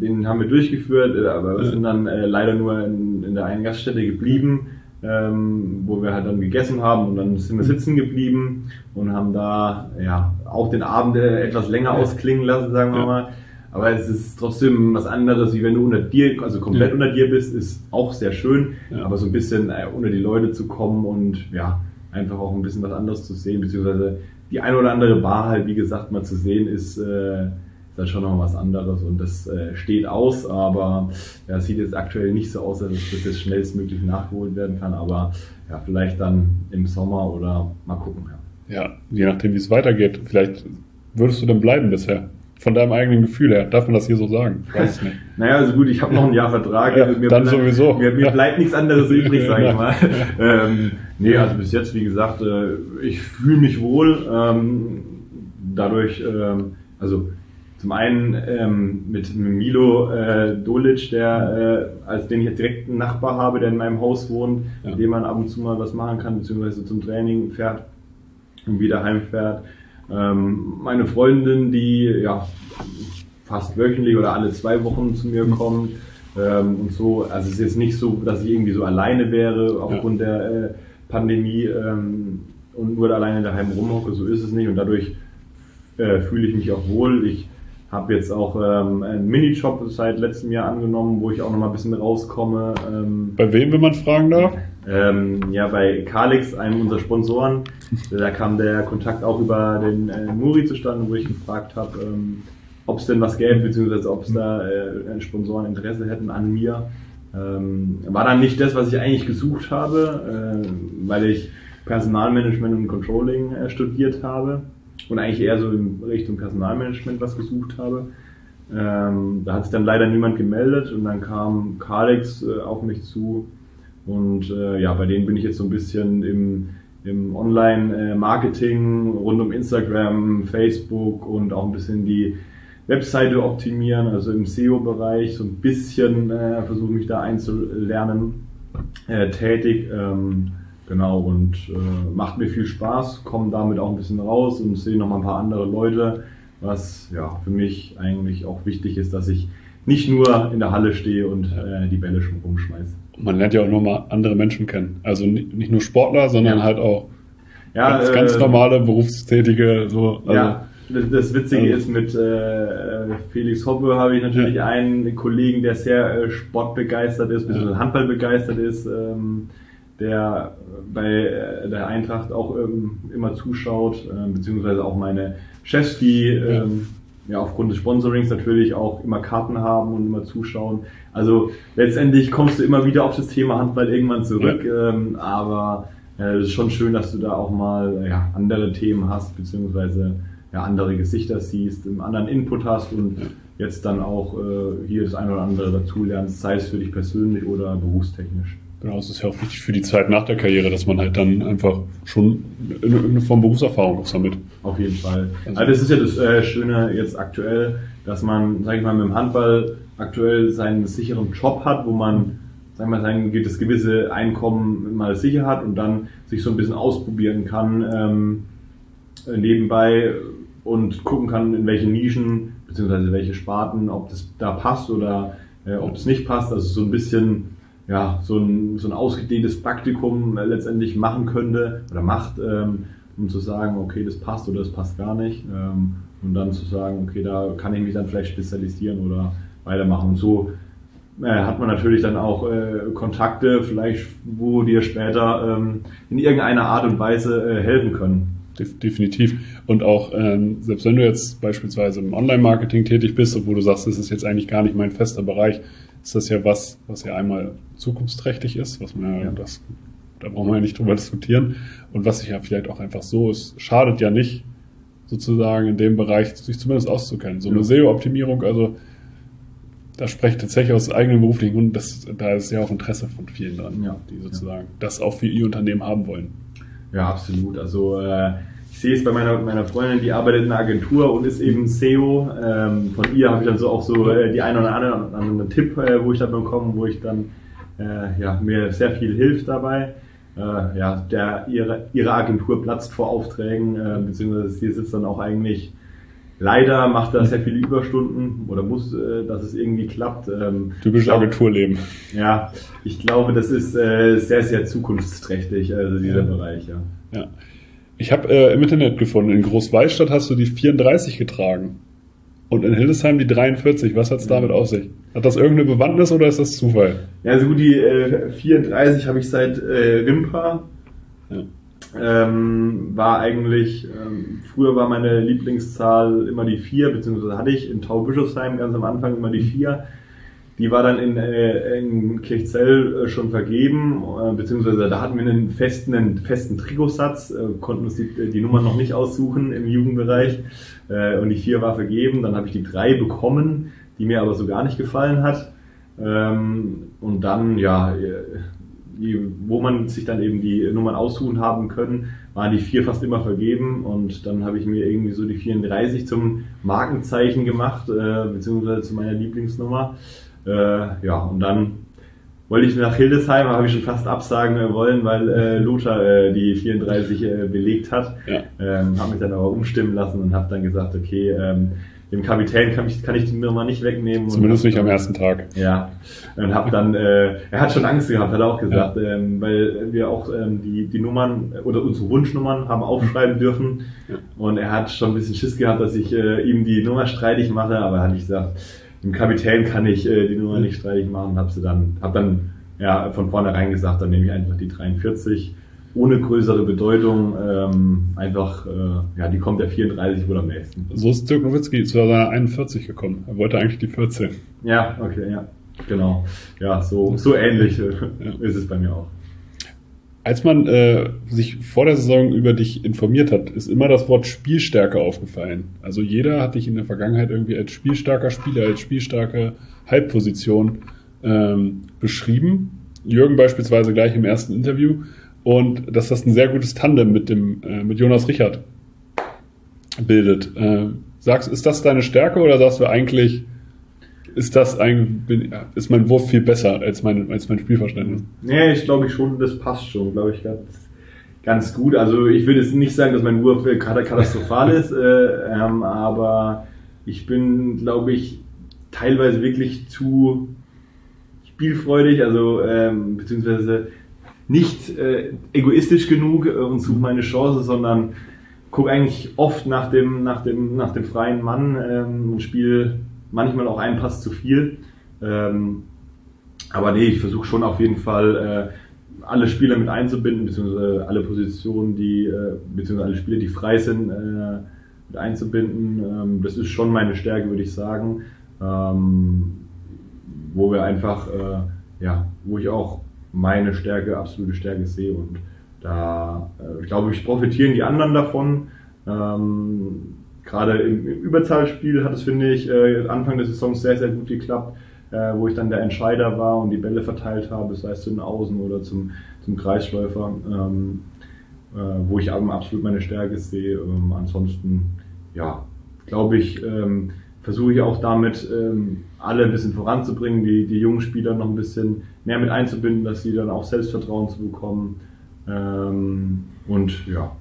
S2: den haben wir durchgeführt, äh, aber wir sind dann äh, leider nur in, in der einen Gaststätte geblieben, ähm, wo wir halt dann gegessen haben und dann sind wir sitzen geblieben und haben da ja auch den Abend äh, etwas länger ausklingen lassen, sagen wir ja. mal. Aber es ist trotzdem was anderes, wie wenn du unter dir, also komplett ja. unter dir bist, ist auch sehr schön, ja. aber so ein bisschen äh, unter die Leute zu kommen und ja, einfach auch ein bisschen was anderes zu sehen, beziehungsweise die eine oder andere Bar halt, wie gesagt, mal zu sehen, ist, äh, ist dann schon noch was anderes und das äh, steht aus, aber ja, sieht jetzt aktuell nicht so aus, dass das jetzt schnellstmöglich nachgeholt werden kann, aber ja, vielleicht dann im Sommer oder mal gucken.
S1: Ja, ja je nachdem, wie es weitergeht. Vielleicht würdest du denn bleiben bisher? Von deinem eigenen Gefühl her. Darf man das hier so sagen? Ich weiß es nicht.
S2: Naja, also gut, ich habe noch ein Jahr Vertrag.
S1: Ja,
S2: also mir
S1: dann
S2: bleibt,
S1: sowieso.
S2: Mir, mir bleibt nichts anderes übrig, sage ich mal. Ähm, nee, also bis jetzt, wie gesagt, äh, ich fühle mich wohl. Ähm, dadurch, ähm, also zum einen ähm, mit Milo äh, Dolic, der äh, als den ich direkt einen Nachbar habe, der in meinem Haus wohnt,
S1: Ja.
S2: mit dem man ab und zu mal was machen kann, beziehungsweise zum Training fährt und wieder heimfährt. Ähm, meine Freundin, die ja fast wöchentlich oder alle zwei Wochen zu mir kommt ähm, und so. Also es ist jetzt nicht so, dass ich irgendwie so alleine wäre aufgrund der äh, Pandemie ähm, und nur alleine daheim rumhocke. So ist es nicht und dadurch äh, fühle ich mich auch wohl. Ich habe jetzt auch ähm, einen Minijob seit letztem Jahr angenommen, wo ich auch noch mal ein bisschen rauskomme. Ähm,
S1: Bei wem, wenn man fragen darf?
S2: Ähm, ja, bei Calix, einem unserer Sponsoren, da kam der Kontakt auch über den äh, Muri zustande, wo ich gefragt habe, ähm, ob es denn was gäbe, beziehungsweise ob es da äh, Sponsoren Interesse hätten an mir. Ähm, war dann nicht das, was ich eigentlich gesucht habe, äh, weil ich Personalmanagement und Controlling äh, studiert habe und eigentlich eher so in Richtung Personalmanagement was gesucht habe. Ähm, da hat sich dann leider niemand gemeldet und dann kam Calix äh, auf mich zu und äh, ja, bei denen bin ich jetzt so ein bisschen im, im Online-Marketing rund um Instagram, Facebook und auch ein bisschen die Webseite optimieren, also im SEO-Bereich so ein bisschen äh, versuche mich da einzulernen, äh, tätig. Ähm, genau, und äh, macht mir viel Spaß, komme damit auch ein bisschen raus und sehe noch mal ein paar andere Leute, was ja für mich eigentlich auch wichtig ist, dass ich nicht nur in der Halle stehe und äh, die Bälle schon rumschmeiße.
S1: Man lernt ja auch nochmal andere Menschen kennen. Also ni- nicht nur Sportler, sondern
S2: Ja.
S1: halt auch
S2: Ja,
S1: ganz, ganz
S2: äh,
S1: normale Berufstätige. So, also,
S2: ja, das, das Witzige
S1: also-
S2: ist, mit äh, Felix Hoppe habe ich natürlich
S1: Ja.
S2: einen Kollegen, der sehr äh, sportbegeistert ist, beziehungsweise Handball begeistert ist, ähm, der bei äh, der Eintracht auch ähm, immer zuschaut, äh, beziehungsweise auch meine Chefs, die ähm, ja. aufgrund des Sponsorings natürlich auch immer Karten haben und immer zuschauen. Also letztendlich kommst du immer wieder auf das Thema Handball irgendwann zurück, ähm, aber äh, es ist schon schön, dass du da auch mal äh, ja, andere Themen hast, beziehungsweise ja, andere Gesichter siehst, einen anderen Input hast und jetzt dann auch äh, hier das eine oder andere dazulernst, sei es für dich persönlich oder berufstechnisch.
S1: Genau, es ist ja auch wichtig für die Zeit nach der Karriere, dass man halt dann einfach schon in irgendeine Form Berufserfahrung auch sammelt.
S2: Auf jeden Fall.
S1: Also-
S2: Also das ist ja das äh, Schöne jetzt aktuell, dass man, sag ich mal, mit dem Handball aktuell seinen sicheren Job hat, wo man, sag ich mal, sein das gewisse Einkommen mal sicher hat und dann sich so ein bisschen ausprobieren kann ähm, äh, nebenbei und gucken kann, in welche Nischen beziehungsweise welche Sparten, ob das da passt oder äh, ob es nicht passt. Also so ein bisschen ja, so ein, so ein ausgedehntes Praktikum äh, letztendlich machen könnte oder macht, ähm, um zu sagen, okay, das passt oder das passt gar nicht. Ähm, und dann zu sagen, okay, da kann ich mich dann vielleicht spezialisieren oder weitermachen. Und so äh, hat man natürlich dann auch äh, Kontakte, vielleicht, wo dir später ähm, in irgendeiner Art und Weise äh, helfen können.
S1: Def definitiv. Und auch, ähm, selbst wenn du jetzt beispielsweise im Online-Marketing tätig bist, obwohl du sagst, das ist jetzt eigentlich gar nicht mein fester Bereich, ist das ja was, was ja einmal zukunftsträchtig ist, was man ja, das, da brauchen wir ja nicht drüber diskutieren. Und was sich ja vielleicht auch einfach so ist, schadet ja nicht, sozusagen in dem Bereich sich zumindest auszukennen. So eine
S2: Ja.
S1: SEO-Optimierung, also da spreche ich tatsächlich aus eigenem beruflichen Grund, das, da ist ja auch Interesse von vielen dran,
S2: Ja.
S1: die sozusagen das auch für ihr Unternehmen haben wollen.
S2: Ja, absolut. Also äh, sehe es bei meiner, meiner Freundin, die arbeitet in einer Agentur und ist eben SEO. Ähm, von ihr habe ich dann so auch so äh, die ein oder andere andere Tipp, äh, wo ich dann bekomme, wo ich dann äh, ja, mir sehr viel hilft dabei. Äh, ja, der, ihre, ihre Agentur platzt vor Aufträgen, äh, beziehungsweise sie sitzt dann auch eigentlich Leider macht er sehr viele Überstunden oder muss, äh, dass es irgendwie klappt. Ähm,
S1: Typisches Agenturleben.
S2: Ja, ich glaube, das ist sehr, sehr zukunftsträchtig, also dieser
S1: Ja.
S2: Bereich, ja.
S1: Ja. Ich habe äh, im Internet gefunden, in Großwallstadt hast du die 34 getragen. Und in Hildesheim die 43. Was hat's damit auf sich? Hat das irgendeine Bewandtnis oder ist das Zufall?
S2: Ja, also gut, die äh, 34 habe ich seit äh, Rimpa.
S1: Ja.
S2: Ähm, war eigentlich, ähm, früher war meine Lieblingszahl immer die 4, beziehungsweise hatte ich in Taubischofsheim ganz am Anfang immer die 4. die war dann in, äh, in Kirchzell äh, schon vergeben, äh, beziehungsweise da hatten wir einen festen, einen festen Trikotsatz, äh, konnten uns die, die Nummer noch nicht aussuchen im Jugendbereich äh, und die vier war vergeben. Dann habe ich die drei bekommen, die mir aber so gar nicht gefallen hat. Ähm, und dann, ja, die, wo man sich dann eben die Nummern aussuchen haben können, waren die vier fast immer vergeben und dann habe ich mir irgendwie so die 34 zum Markenzeichen gemacht, äh, beziehungsweise zu meiner Lieblingsnummer. Äh, ja, und dann wollte ich nach Hildesheim, habe ich schon fast absagen wollen, weil äh, Lothar äh, die 34 äh, belegt hat. Ja. Ähm, habe mich dann aber umstimmen lassen und habe dann gesagt, okay, ähm, dem Kapitän kann ich, kann ich die Nummer nicht wegnehmen.
S1: Zumindest nicht am ersten Tag.
S2: Ja. Und habe dann, äh, er hat schon Angst gehabt, hat er auch gesagt, ja. ähm, weil wir auch ähm, die, die Nummern oder unsere Wunschnummern haben aufschreiben dürfen. Ja. Und er hat schon ein bisschen Schiss gehabt, dass ich äh, ihm die Nummer streitig mache, aber er hat nicht gesagt, dem Kapitän kann ich äh, die Nummer nicht streitig machen, habe sie dann, habe dann ja von vornherein gesagt, dann nehme ich einfach die 43 ohne größere Bedeutung. Ähm, einfach, äh, ja, die kommt der 34 wohl am nächsten.
S1: So ist Dirk Nowitzki zu seiner 41 gekommen. Er wollte eigentlich die 14.
S2: Ja, okay, ja. Genau. Ja, so, so ähnlich äh, ja. ist es bei mir auch.
S1: Als man äh, sich vor der Saison über dich informiert hat, ist immer das Wort Spielstärke aufgefallen. Also jeder hat dich in der Vergangenheit irgendwie als spielstarker Spieler, als spielstarke Halbposition ähm, beschrieben. Jürgen beispielsweise gleich im ersten Interview. Und dass das ein sehr gutes Tandem mit dem äh, mit Jonas Richard bildet. Äh, sagst, ist das deine Stärke oder sagst du eigentlich, ist das ein, ist mein Wurf viel besser als mein, als mein Spielverständnis?
S2: Nee, ich glaube schon, das passt schon, glaube ich, ganz, ganz gut. Also ich will jetzt nicht sagen, dass mein Wurf katastrophal ist, äh, ähm, aber ich bin, glaube ich, teilweise wirklich zu spielfreudig, also ähm, beziehungsweise nicht äh, egoistisch genug äh, und suche meine Chance, sondern gucke eigentlich oft nach dem, nach dem, nach dem freien Mann ähm, und spiele manchmal auch einen Pass zu viel. Ähm, aber nee, ich versuche schon auf jeden Fall äh, alle Spieler mit einzubinden, beziehungsweise alle Positionen, die, äh, beziehungsweise alle Spieler, die frei sind, äh, mit einzubinden. Ähm, das ist schon meine Stärke, würde ich sagen. Ähm, wo wir einfach, äh, ja, wo ich auch meine Stärke, absolute Stärke sehe und da, äh, ich glaube, ich profitieren die anderen davon. Ähm, gerade im, im, Überzahlspiel hat es, finde ich, äh, Anfang der Saison sehr, sehr gut geklappt, äh, wo ich dann der Entscheider war und die Bälle verteilt habe, sei es zu den Außen oder zum, zum Kreisläufer, ähm, äh, wo ich absolut meine Stärke sehe. Ähm, ansonsten, ja, glaube ich, ähm, versuche ich auch damit, ähm, alle ein bisschen voranzubringen, die, die jungen Spieler noch ein bisschen mehr mit einzubinden, dass sie dann auch Selbstvertrauen zu bekommen. Ähm, und ja,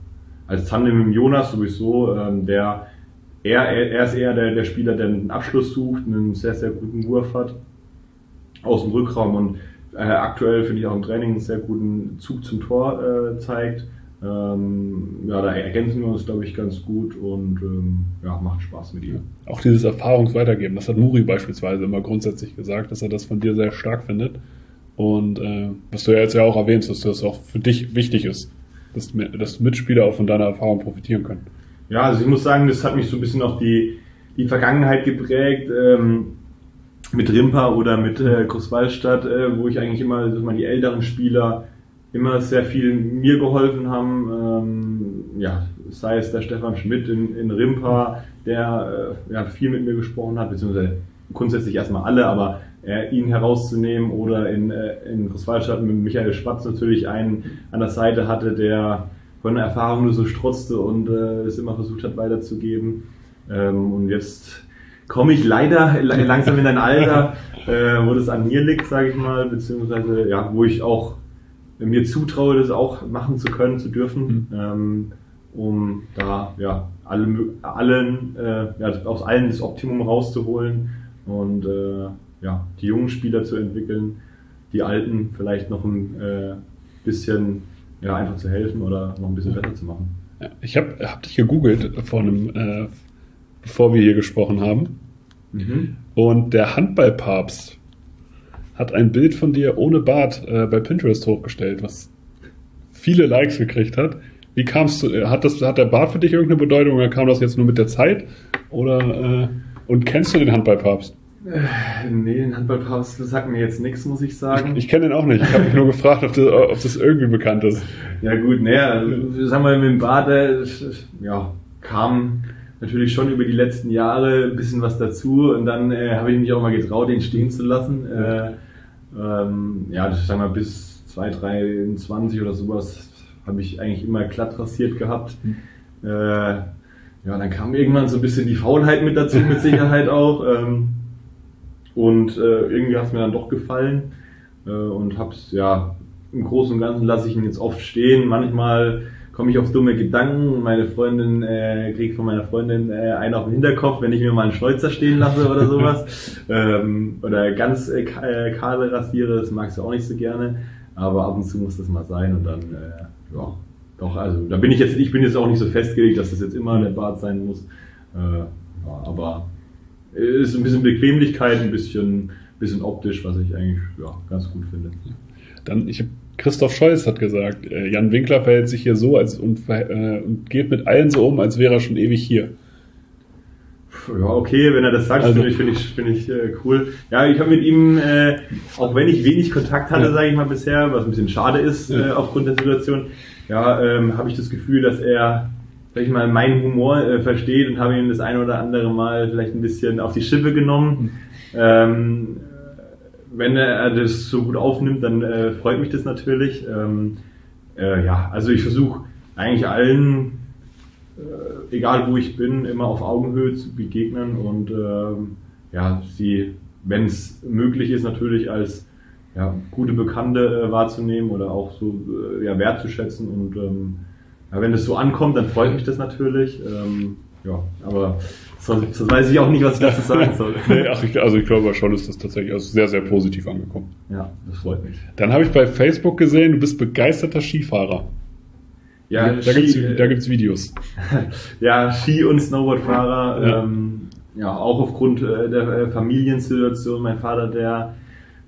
S2: als Tandem mit Jonas sowieso, ähm, der er, er ist eher der, der Spieler, der einen Abschluss sucht, einen sehr, sehr guten Wurf hat aus dem Rückraum und äh, aktuell finde ich auch im Training einen sehr guten Zug zum Tor äh, zeigt. Ähm, ja, da ergänzen wir uns, glaube ich, ganz gut und ähm, ja, macht Spaß mit ihm.
S1: Auch dieses Erfahrungsweitergeben, das hat Muri beispielsweise immer grundsätzlich gesagt, dass er das von dir sehr stark findet. Und äh, was du ja jetzt ja auch erwähnst, dass das auch für dich wichtig ist, dass, dass Mitspieler auch von deiner Erfahrung profitieren können.
S2: Ja, also ich muss sagen, das hat mich so ein bisschen auch die, die Vergangenheit geprägt. Ähm, mit Rimpa oder mit äh, Großwallstadt, äh, wo ich eigentlich immer, dass man die älteren Spieler immer sehr viel mir geholfen haben. Ähm, ja, sei es der Stefan Schmidt in, in Rimpa, der äh, ja, viel mit mir gesprochen hat, beziehungsweise grundsätzlich erstmal alle, aber äh, ihn herauszunehmen oder in, äh, in Großwaldstadt mit Michael Spatz natürlich einen an der Seite hatte, der von der Erfahrung nur so strotzte und äh, es immer versucht hat weiterzugeben. Ähm, und jetzt komme ich leider langsam in ein Alter, [laughs] äh, wo das an mir liegt, sage ich mal, beziehungsweise ja, wo ich auch mir zutraue, das auch machen zu können, zu dürfen, mhm. ähm, um da ja alle, allen äh, ja, aus allen das Optimum rauszuholen und äh, ja, die jungen Spieler zu entwickeln, die alten vielleicht noch ein äh, bisschen ja, einfach zu helfen oder noch ein bisschen besser zu machen.
S1: Ja, ich habe hab dich gegoogelt vor einem, äh, bevor wir hier gesprochen haben. Mhm. Und der Handballpapst hat ein Bild von dir ohne Bart äh, bei Pinterest hochgestellt, was viele Likes gekriegt hat. Wie kamst du, äh, hat, das, hat der Bart für dich irgendeine Bedeutung oder kam das jetzt nur mit der Zeit? Oder, äh, und kennst du den Handballpapst?
S2: Äh, nee, den Handballpapst sagt mir jetzt nichts, muss ich sagen.
S1: Ich, ich kenne den auch nicht. Ich habe mich nur gefragt, ob das, ob das irgendwie bekannt ist.
S2: Ja gut, naja, also, sagen wir mit dem Bade, ja, kam natürlich schon über die letzten Jahre ein bisschen was dazu und dann äh, habe ich mich auch mal getraut, den stehen zu lassen. Äh, ähm, ja, das sagen wir bis 2023 oder sowas habe ich eigentlich immer glatt rasiert gehabt. Mhm. Äh, ja, dann kam irgendwann so ein bisschen die Faulheit mit dazu, mit Sicherheit auch. Ähm, und äh, irgendwie hat es mir dann doch gefallen äh, und hab's, ja, im Großen und Ganzen lasse ich ihn jetzt oft stehen. Manchmal komme ich auf dumme Gedanken. Meine Freundin äh, kriegt von meiner Freundin äh, einen auf den Hinterkopf, wenn ich mir mal einen Schnäuzer stehen lasse oder [laughs] sowas. ähm, oder ganz äh, äh, kahle rasiere, das mag sie auch nicht so gerne. Aber ab und zu muss das mal sein und dann, äh, ja, doch, also da bin ich jetzt, ich bin jetzt auch nicht so festgelegt, dass das jetzt immer der Bart sein muss. Äh, ja, aber ist ein bisschen Bequemlichkeit, ein bisschen, bisschen optisch, was ich eigentlich ja, ganz gut finde.
S1: Dann, ich habe Christoph Scholz hat gesagt, äh, Jan Winkler verhält sich hier so als, und, äh, und, geht mit allen so um, als wäre er schon ewig hier.
S2: Ja, okay, wenn er das sagt, also, finde ich, find ich, find ich äh, cool. Ja, ich habe mit ihm, äh, auch wenn ich wenig Kontakt hatte, ja. sage ich mal bisher, was ein bisschen schade ist ja. Äh, aufgrund der Situation, ja, ähm, habe ich das Gefühl, dass er sag ich mal, meinen Humor äh, versteht und habe ihm das eine oder andere Mal vielleicht ein bisschen auf die Schippe genommen. Mhm. Ähm, wenn er das so gut aufnimmt, dann äh, freut mich das natürlich. Ähm, äh, ja, also ich versuche eigentlich allen, äh, egal wo ich bin, immer auf Augenhöhe zu begegnen und ähm, ja, sie, wenn es möglich ist, natürlich als ja, gute Bekannte äh, wahrzunehmen oder auch so äh, ja, wertzuschätzen und ähm, ja, wenn es so ankommt, dann freut mich das natürlich. Ähm, ja, aber sonst, sonst weiß ich auch nicht, was ich dazu sagen soll. [laughs]
S1: nee, ach, ich, also ich glaube schon ist das tatsächlich also sehr, sehr positiv angekommen.
S2: Ja, das freut mich.
S1: Dann habe ich bei Facebook gesehen, du bist begeisterter Skifahrer. Ja, da gibt es Videos. [laughs]
S2: ja, Ski- und Snowboardfahrer. Ja. Ähm, ja, auch aufgrund äh, der äh, Familiensituation. Mein Vater, der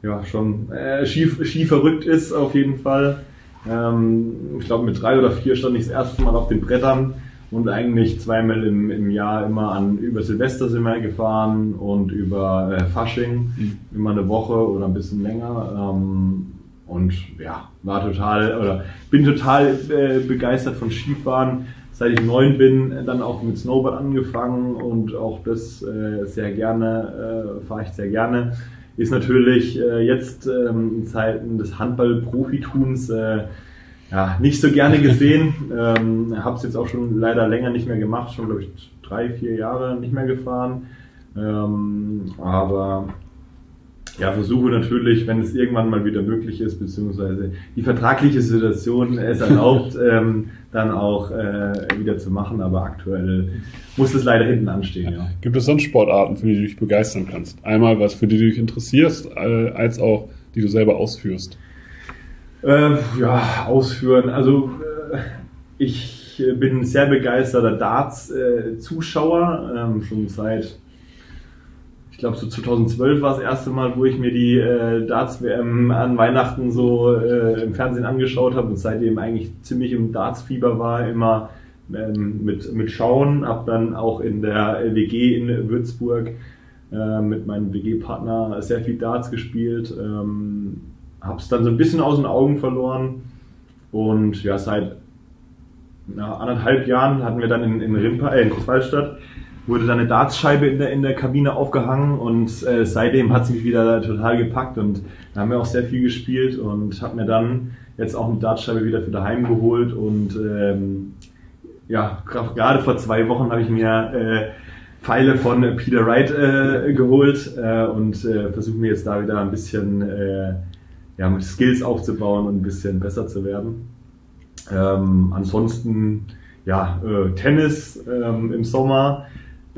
S2: ja schon äh, Ski, Ski verrückt ist, auf jeden Fall. Ähm, ich glaube, mit drei oder vier stand ich das erste Mal auf den Brettern und eigentlich zweimal im, im Jahr immer an über Silvester sind wir gefahren und über äh, Fasching mhm. immer eine Woche oder ein bisschen länger. Ähm, und ja, war total oder bin total äh, begeistert von Skifahren. Seit ich neun bin, dann auch mit Snowboard angefangen und auch das äh, sehr gerne, äh, fahre ich sehr gerne ist natürlich äh, jetzt ähm, in Zeiten des Handball-Profituns äh, ja, nicht so gerne gesehen. [laughs] ähm, Habe es jetzt auch schon leider länger nicht mehr gemacht, schon glaube ich drei, vier Jahre nicht mehr gefahren. Ähm, aber ja, versuche natürlich, wenn es irgendwann mal wieder möglich ist, beziehungsweise die vertragliche Situation es erlaubt, [laughs] ähm, dann auch äh, wieder zu machen. Aber aktuell muss es leider hinten anstehen. Ja.
S1: Gibt es sonst Sportarten, für die du dich begeistern kannst? Einmal was, für die du dich interessierst, äh, als auch die du selber ausführst.
S2: Äh, ja, ausführen. Also äh, ich bin sehr begeisterter Darts-Zuschauer, ähm, schon seit ich glaube so 2012 war das erste Mal, wo ich mir die äh, Darts-WM an Weihnachten so äh, im Fernsehen angeschaut habe und seitdem eigentlich ziemlich im Darts-Fieber war, immer ähm, mit, mit Schauen, habe dann auch in der WG in Würzburg äh, mit meinem WG-Partner sehr viel Darts gespielt, ähm, habe es dann so ein bisschen aus den Augen verloren. Und ja, seit na, anderthalb Jahren hatten wir dann in, in Rimpa, äh, in Großwaldstadt wurde dann eine Dartscheibe in der, in der Kabine aufgehangen und äh, seitdem hat es mich wieder total gepackt und da haben wir auch sehr viel gespielt und habe mir dann jetzt auch eine Dartscheibe wieder für daheim geholt und ähm, ja, gerade vor zwei Wochen habe ich mir äh, Pfeile von Peter Wright äh, geholt äh, und äh, versuche mir jetzt da wieder ein bisschen äh, ja, Skills aufzubauen und ein bisschen besser zu werden. Ähm, ansonsten ja, Tennis ähm, im Sommer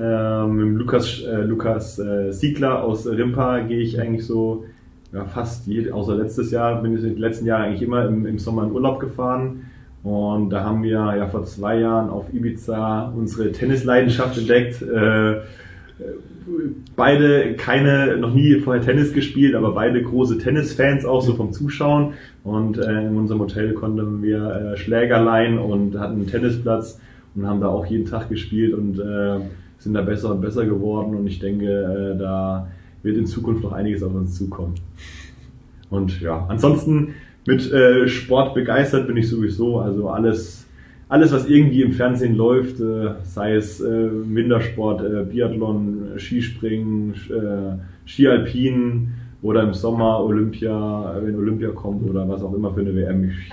S2: ähm, mit Lukas, äh, Lukas äh, Siegler aus Rimpa gehe ich eigentlich so ja, fast je, außer letztes Jahr, bin ich in den letzten Jahren eigentlich immer im, im Sommer in Urlaub gefahren. Und da haben wir ja vor zwei Jahren auf Ibiza unsere Tennisleidenschaft entdeckt. Äh, beide keine, noch nie vorher Tennis gespielt, aber beide große Tennisfans auch so vom Zuschauen. Und äh, in unserem Hotel konnten wir äh, Schläger leihen und hatten einen Tennisplatz und haben da auch jeden Tag gespielt und äh, sind da besser und besser geworden und ich denke, äh, da wird in Zukunft noch einiges auf uns zukommen. Und ja, ansonsten mit äh, Sport begeistert bin ich sowieso. Also alles, alles was irgendwie im Fernsehen läuft, äh, sei es äh, Wintersport, äh, Biathlon, Skispringen, äh, Skialpin oder im Sommer Olympia, wenn Olympia kommt oder was auch immer für eine WM. Ich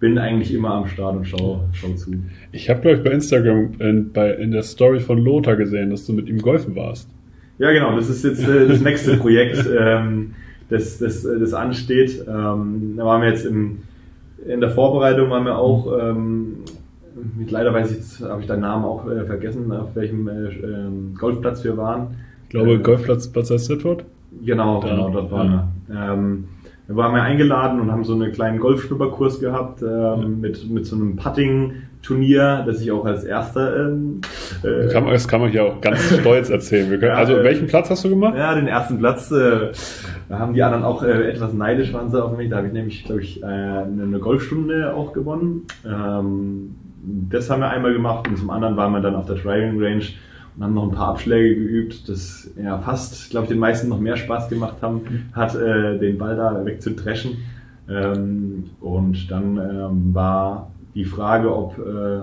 S2: bin eigentlich immer am Start und schaue schau zu.
S1: Ich habe, glaube ich, bei Instagram in, bei, in der Story von Lothar gesehen, dass du mit ihm golfen warst.
S2: Ja, genau, das ist jetzt äh, das nächste Projekt, [laughs] ähm, das, das, das ansteht. Ähm, da waren wir jetzt im, in der Vorbereitung, waren wir auch, ähm, leider weiß ich habe ich deinen Namen auch äh, vergessen, auf welchem äh, ähm, Golfplatz wir waren.
S1: Ich glaube, äh, Golfplatz Bad Sidford?
S2: Genau, da, genau, dort waren ja. wir. Wir waren wir eingeladen und haben so einen kleinen Golfschnupperkurs gehabt ähm, mit, mit so einem Putting-Turnier, das ich auch als erster. Ähm,
S1: äh, kann man, das kann man hier auch ganz [laughs] stolz erzählen. Können, also äh, welchen Platz hast du gemacht?
S2: Ja, den ersten Platz. Äh, da haben die anderen auch äh, etwas neidisch waren sie auf mich. Da habe ich nämlich, glaube ich, äh, eine Golfstunde auch gewonnen. Ähm, das haben wir einmal gemacht und zum anderen waren wir dann auf der Driving Range und haben noch ein paar Abschläge geübt, das ja fast, glaube ich, den meisten noch mehr Spaß gemacht haben, hat äh, den Ball da wegzudreschen. Ähm, und dann ähm, war die Frage, ob, äh,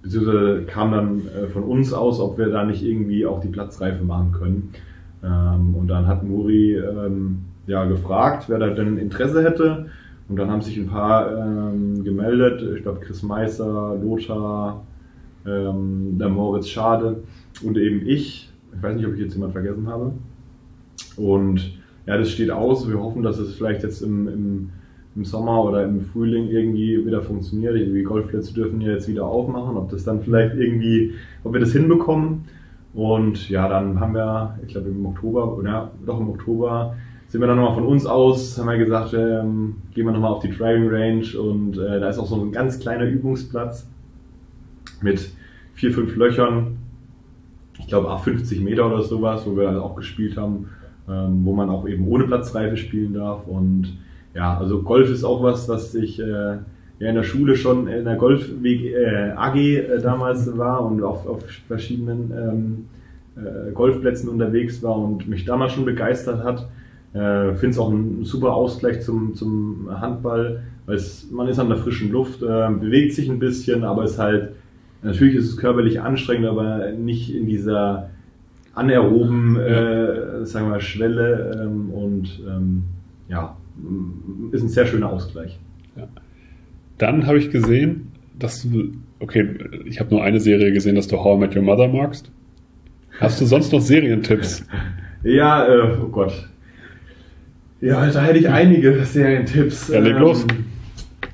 S2: beziehungsweise kam dann äh, von uns aus, ob wir da nicht irgendwie auch die Platzreife machen können. Ähm, und dann hat Muri ähm, ja gefragt, wer da denn Interesse hätte. Und dann haben sich ein paar ähm, gemeldet. Ich glaube, Chris Meißer, Lothar, ähm, der Moritz Schade und eben ich. Ich weiß nicht, ob ich jetzt jemand vergessen habe. Und ja, das steht aus. Wir hoffen, dass es vielleicht jetzt im, im, im Sommer oder im Frühling irgendwie wieder funktioniert. Die Golfplätze dürfen ja jetzt wieder aufmachen. Ob das dann vielleicht irgendwie, ob wir das hinbekommen. Und ja, dann haben wir, ich glaube im Oktober, oder doch im Oktober, sind wir dann nochmal von uns aus, haben wir gesagt, ähm, gehen wir nochmal auf die Driving Range und äh, da ist auch so ein ganz kleiner Übungsplatz mit vier, fünf Löchern, ich glaube auch 50 Meter oder sowas, wo wir also auch gespielt haben, ähm, wo man auch eben ohne Platzreife spielen darf. Und ja, also Golf ist auch was, was ich äh, ja in der Schule schon in der Golf äh, AG äh, damals war und auf, auf verschiedenen ähm, äh, Golfplätzen unterwegs war und mich damals schon begeistert hat. Äh, Finde es auch ein super Ausgleich zum, zum Handball, weil man ist an der frischen Luft, äh, bewegt sich ein bisschen, aber ist halt Natürlich ist es körperlich anstrengend, aber nicht in dieser anaeroben, äh, sagen wir, Schwelle ähm, und ähm, ja, ist ein sehr schöner Ausgleich. Ja.
S1: Dann habe ich gesehen, dass du, okay, ich habe nur eine Serie gesehen, dass du How I Met Your Mother magst. Hast du sonst noch Serientipps? [laughs]
S2: ja, äh, oh Gott. Ja, da hätte ich einige Serientipps.
S1: Ja, leg los.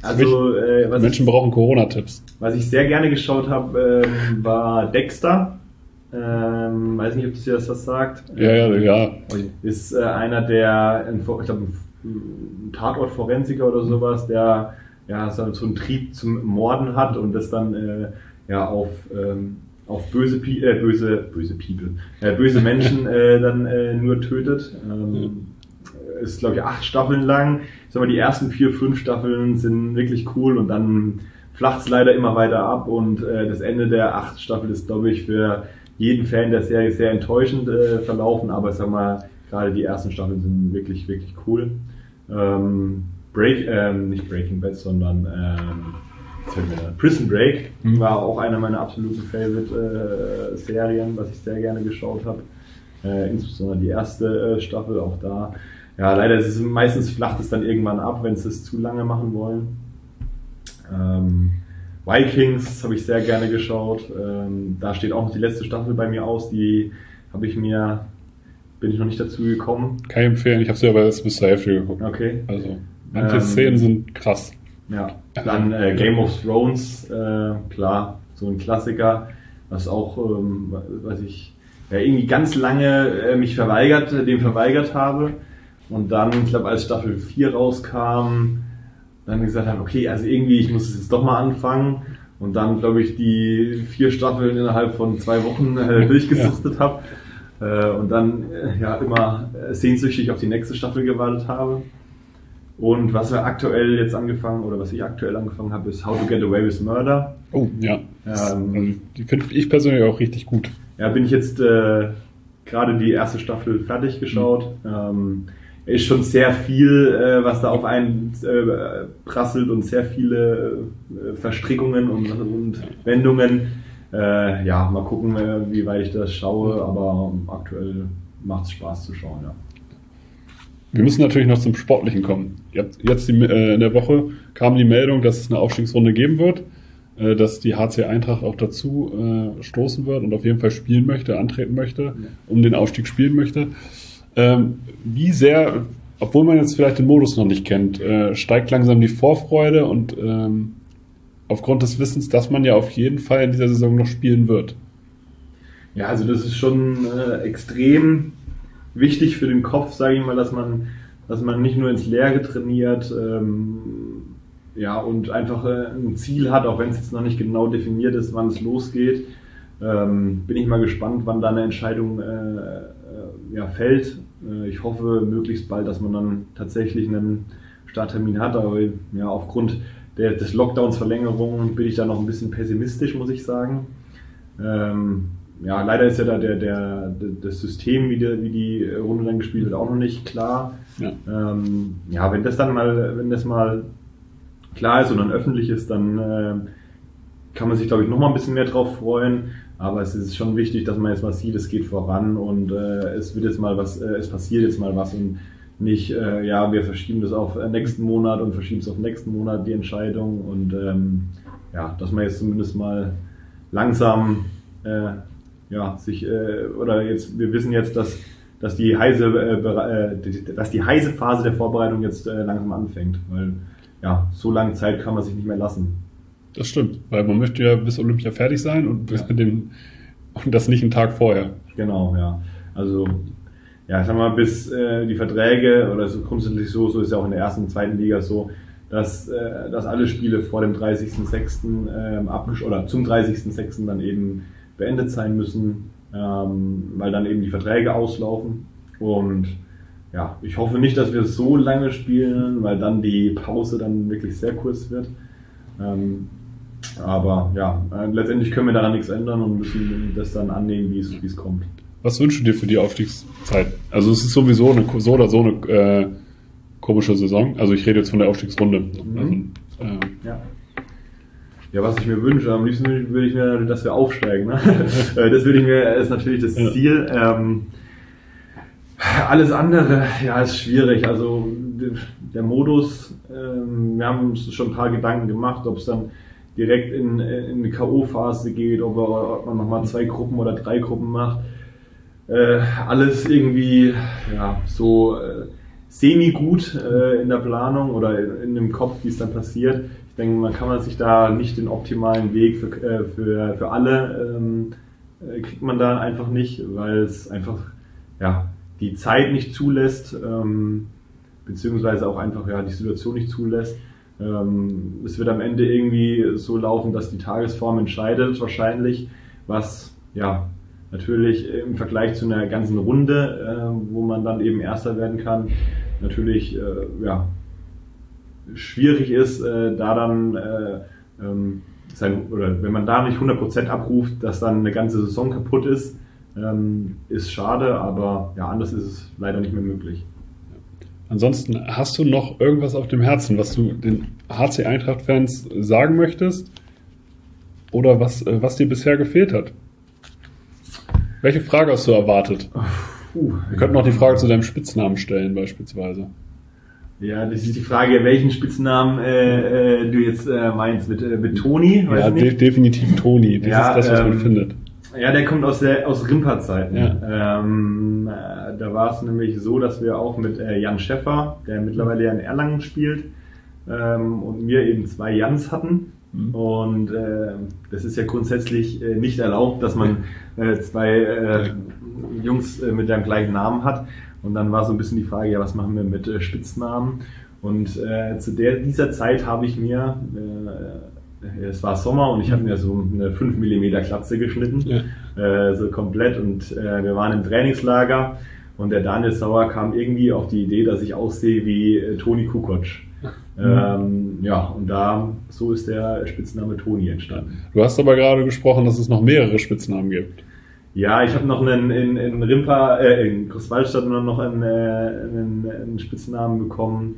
S1: Also, äh, Menschen ich, brauchen Corona-Tipps.
S2: Was ich sehr gerne geschaut habe, ähm, war Dexter. Ähm, weiß nicht, ob das dir das was sagt.
S1: Ja, ja, ja.
S2: Ist äh, einer der, ich glaube, ein Tatortforensiker oder sowas, der ja so einen Trieb zum Morden hat und das dann äh, ja auf ähm, auf böse, äh, böse, böse People, äh, böse Menschen [laughs] äh, dann äh, nur tötet. Ähm, ist, glaube ich, acht Staffeln lang. Ich sag mal, die ersten vier, fünf Staffeln sind wirklich cool und dann flacht es leider immer weiter ab und äh, das Ende der acht Staffel ist, glaube ich, für jeden Fan der Serie sehr enttäuschend äh, verlaufen, aber ich sag mal, gerade die ersten Staffeln sind wirklich, wirklich cool. Ähm, Break, ähm, nicht Breaking Bad, sondern ähm, Prison Break mhm. war auch einer meiner absoluten Favorite äh, Serien, was ich sehr gerne geschaut habe. Äh, insbesondere die erste äh, Staffel, auch da ja, leider ist es meistens flacht es dann irgendwann ab, wenn sie es zu lange machen wollen. Ähm, Vikings habe ich sehr gerne geschaut. Ähm, da steht auch noch die letzte Staffel bei mir aus. Die habe ich mir, bin ich noch nicht dazu gekommen.
S1: Kann ich empfehlen. Ich habe sie aber erst bis zur Hälfte geguckt.
S2: Okay.
S1: Also manche ähm, Szenen sind krass.
S2: Ja. Dann äh, Game of Thrones, äh, klar, so ein Klassiker, was auch, ähm, was ich ja, irgendwie ganz lange äh, mich verweigert, dem verweigert habe. Und dann, ich glaube, als Staffel 4 rauskam, dann gesagt haben, okay, also irgendwie, ich muss es jetzt doch mal anfangen. Und dann, glaube ich, die vier Staffeln innerhalb von zwei Wochen äh, [laughs] [laughs] durchgesuchtet ja. habe. Äh, und dann äh, ja immer äh, sehnsüchtig auf die nächste Staffel gewartet habe. Und was wir aktuell jetzt angefangen, oder was ich aktuell angefangen habe, ist How to Get Away with Murder.
S1: Oh, ja. Ähm, also, die finde ich persönlich auch richtig gut.
S2: Ja, bin ich jetzt äh, gerade die erste Staffel fertig geschaut. Mhm. Ähm, ist schon sehr viel, äh, was da auf einen äh, prasselt und sehr viele äh, Verstrickungen und, und Wendungen. Äh, ja, mal gucken, äh, wie weit ich das schaue, aber aktuell macht es Spaß zu schauen, ja.
S1: Wir müssen natürlich noch zum Sportlichen kommen. Jetzt die, äh, in der Woche kam die Meldung, dass es eine Aufstiegsrunde geben wird, dass die HC Eintracht auch dazu stoßen wird und auf jeden Fall spielen möchte, antreten möchte, um den Aufstieg spielen möchte. Ähm, wie sehr, obwohl man jetzt vielleicht den Modus noch nicht kennt, äh, steigt langsam die Vorfreude und ähm, aufgrund des Wissens, dass man ja auf jeden Fall in dieser Saison noch spielen wird.
S2: Ja, also das ist schon äh, extrem wichtig für den Kopf, sage ich mal, dass man, dass man nicht nur ins Leere trainiert, ähm, ja, und einfach äh, ein Ziel hat, auch wenn es jetzt noch nicht genau definiert ist, wann es losgeht. Ähm, bin ich mal gespannt, wann da eine Entscheidung äh, äh ja, fällt. Äh, ich hoffe möglichst bald, dass man dann tatsächlich einen Starttermin hat, aber ja, aufgrund der, des Lockdowns Verlängerung bin ich da noch ein bisschen pessimistisch, muss ich sagen. Ähm, ja, leider ist ja da der, der, das System, wie die, wie die Runde dann gespielt wird, auch noch nicht klar. Ja. Ähm, ja, wenn das dann mal, wenn das mal klar ist und dann öffentlich ist, dann äh, kann man sich, glaube ich, noch mal ein bisschen mehr drauf freuen. Aber es ist schon wichtig, dass man jetzt mal sieht, es geht voran und äh, es wird jetzt mal was, äh, es passiert jetzt mal was und nicht, äh, ja, wir verschieben das auf äh, nächsten Monat und verschieben es auf nächsten Monat, die Entscheidung. Und ähm, ja, dass man jetzt zumindest mal langsam, äh, ja, sich, äh, oder jetzt, wir wissen jetzt, dass, dass, die heiße, dass die heiße Phase der Vorbereitung jetzt langsam anfängt. Weil, ja, so lange Zeit kann man sich nicht mehr lassen.
S1: Das stimmt, weil man möchte ja bis Olympia fertig sein und, ja. dem, und das nicht einen Tag vorher.
S2: Genau, ja. Also, ja, ich sag mal, bis äh, die Verträge, oder so grundsätzlich so, so ist ja auch in der ersten und zweiten Liga so, dass, äh, dass alle Spiele vor dem 30.06. Ähm, abgesch oder zum 30.06. dann eben beendet sein müssen, ähm, weil dann eben die Verträge auslaufen. Und ja, ich hoffe nicht, dass wir so lange spielen, weil dann die Pause dann wirklich sehr kurz wird. Ähm, aber ja, äh, letztendlich können wir daran nichts ändern und müssen das dann annehmen, wie es, kommt.
S1: Was wünschst du dir für die Aufstiegszeit? Also es ist sowieso eine, so oder so eine äh, komische Saison. Also ich rede jetzt von der Aufstiegsrunde. Mhm. Also,
S2: äh, ja. Ja, was ich mir wünsche, am liebsten würde ich mir, dass wir aufsteigen. Ne? [laughs] Äh, das würde ich mir, ist natürlich das ja. Ziel. Ähm, alles andere, ja, ist schwierig. Also der Modus, ähm, wir haben uns schon ein paar Gedanken gemacht, ob es dann direkt in, in eine K.O.-Phase geht, ob, ob man nochmal zwei Gruppen oder drei Gruppen macht. Äh, alles irgendwie ja, so äh, semi-gut äh, in der Planung oder in, in dem Kopf, wie es dann passiert. Ich denke, man kann man sich da nicht den optimalen Weg für, äh, für, für alle ähm, äh, kriegt man da einfach nicht, weil es einfach ja, die Zeit nicht zulässt, ähm, beziehungsweise auch einfach ja, die Situation nicht zulässt. Ähm, es wird am Ende irgendwie so laufen, dass die Tagesform entscheidet, wahrscheinlich, was ja natürlich im Vergleich zu einer ganzen Runde, äh, wo man dann eben Erster werden kann, natürlich äh, ja, schwierig ist, äh, da dann äh, ähm, sein, oder wenn man da nicht 100% abruft, dass dann eine ganze Saison kaputt ist, ähm, ist schade, aber ja, anders ist es leider nicht mehr möglich.
S1: Ansonsten hast du noch irgendwas auf dem Herzen, was du den HC Eintracht-Fans sagen möchtest? Oder was, äh, was dir bisher gefehlt hat? Welche Frage hast du erwartet? Puh, Wir könnten noch die Frage zu deinem Spitznamen stellen, beispielsweise.
S2: Ja, das ist die Frage, welchen Spitznamen äh, äh, du jetzt äh, meinst. Mit, äh, mit Toni?
S1: Ja, de definitiv Toni. Das ja, ist das, was ähm, man findet.
S2: Ja, der kommt aus der aus Rimper-Zeiten. Ja. Ähm, äh, da war es nämlich so, dass wir auch mit äh, Jan Schäffer, der mittlerweile ja in Erlangen spielt, ähm, und mir eben zwei Jans hatten. Mhm. Und äh, das ist ja grundsätzlich äh, nicht erlaubt, dass man äh, zwei Jungs mit dem gleichen Namen hat. Und dann war so ein bisschen die Frage, ja, was machen wir mit Spitznamen? Und zu der, dieser Zeit habe ich mir äh, es war Sommer und ich habe mir so eine 5 mm Klatze geschnitten, ja. äh, so komplett. Und äh, wir waren im Trainingslager und der Daniel Sauer kam irgendwie auf die Idee, dass ich aussehe wie äh, Toni Kukoc. Mhm. Ähm, ja, und da, so ist der Spitzname Toni entstanden.
S1: Du hast aber gerade gesprochen, dass es noch mehrere Spitznamen gibt.
S2: Ja, ich habe noch einen in, in Rimpa, äh, in Großwaldstadt noch einen, äh, einen, einen Spitznamen bekommen.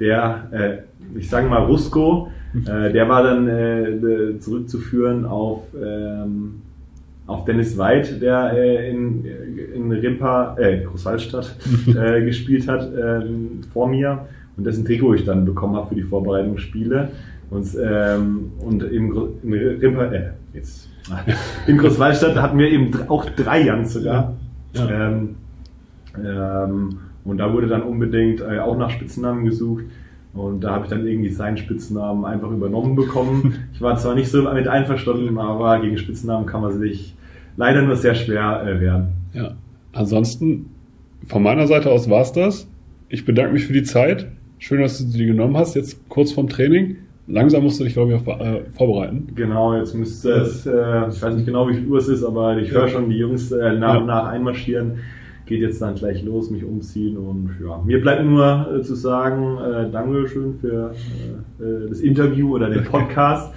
S2: Der, äh, ich sage mal Rusko, äh, der war dann äh, zurückzuführen auf, ähm, auf Dennis Weid, der äh, in, in Rimpa, äh, Großwaldstadt [laughs] äh, gespielt hat äh, vor mir und dessen Trikot ich dann bekommen habe für die Vorbereitungsspiele. Und, ähm, und im, im Rimpa, äh, jetzt, [laughs] in Großwaldstadt hatten wir eben auch drei Jans sogar. Ja. Ja. Ähm, ähm, und da wurde dann unbedingt äh, auch nach Spitznamen gesucht. Und da habe ich dann irgendwie seinen Spitznamen einfach übernommen bekommen. [laughs] Ich war zwar nicht so damit einverstanden, aber gegen Spitznamen kann man sich leider nur sehr schwer äh, wehren.
S1: Ja. Ansonsten, von meiner Seite aus war es das. Ich bedanke mich für die Zeit. Schön, dass du die genommen hast, jetzt kurz vorm Training. Langsam musst du dich, glaube ich, auch äh, vorbereiten.
S2: Genau, jetzt müsste es, äh, ich weiß nicht genau, wie viel Uhr es ist, aber ich höre schon die Jungs äh, nach und nach einmarschieren geht jetzt dann gleich los, mich umziehen und ja, mir bleibt nur äh, zu sagen, äh, Dankeschön für äh, äh das Interview oder den Podcast.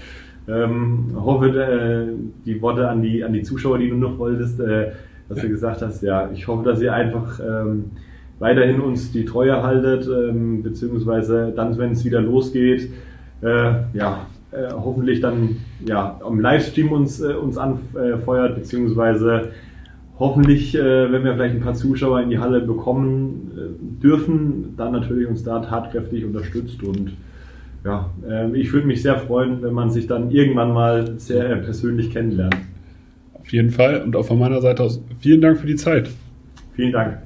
S2: Ähm, hoffe, äh, die Worte an die, an die Zuschauer, die du noch wolltest, äh, was ja. du gesagt hast, ja, ich hoffe, dass ihr einfach ähm, weiterhin uns die Treue haltet, ähm, beziehungsweise dann, wenn es wieder losgeht, ja, hoffentlich dann ja, am Livestream uns, uns anfeuert, beziehungsweise hoffentlich, äh, wenn wir vielleicht ein paar Zuschauer in die Halle bekommen äh, dürfen, dann natürlich uns da tatkräftig unterstützt und ja, äh, ich würde mich sehr freuen, wenn man sich dann irgendwann mal sehr persönlich kennenlernt.
S1: Auf jeden Fall und auch von meiner Seite aus vielen Dank für die Zeit.
S2: Vielen Dank.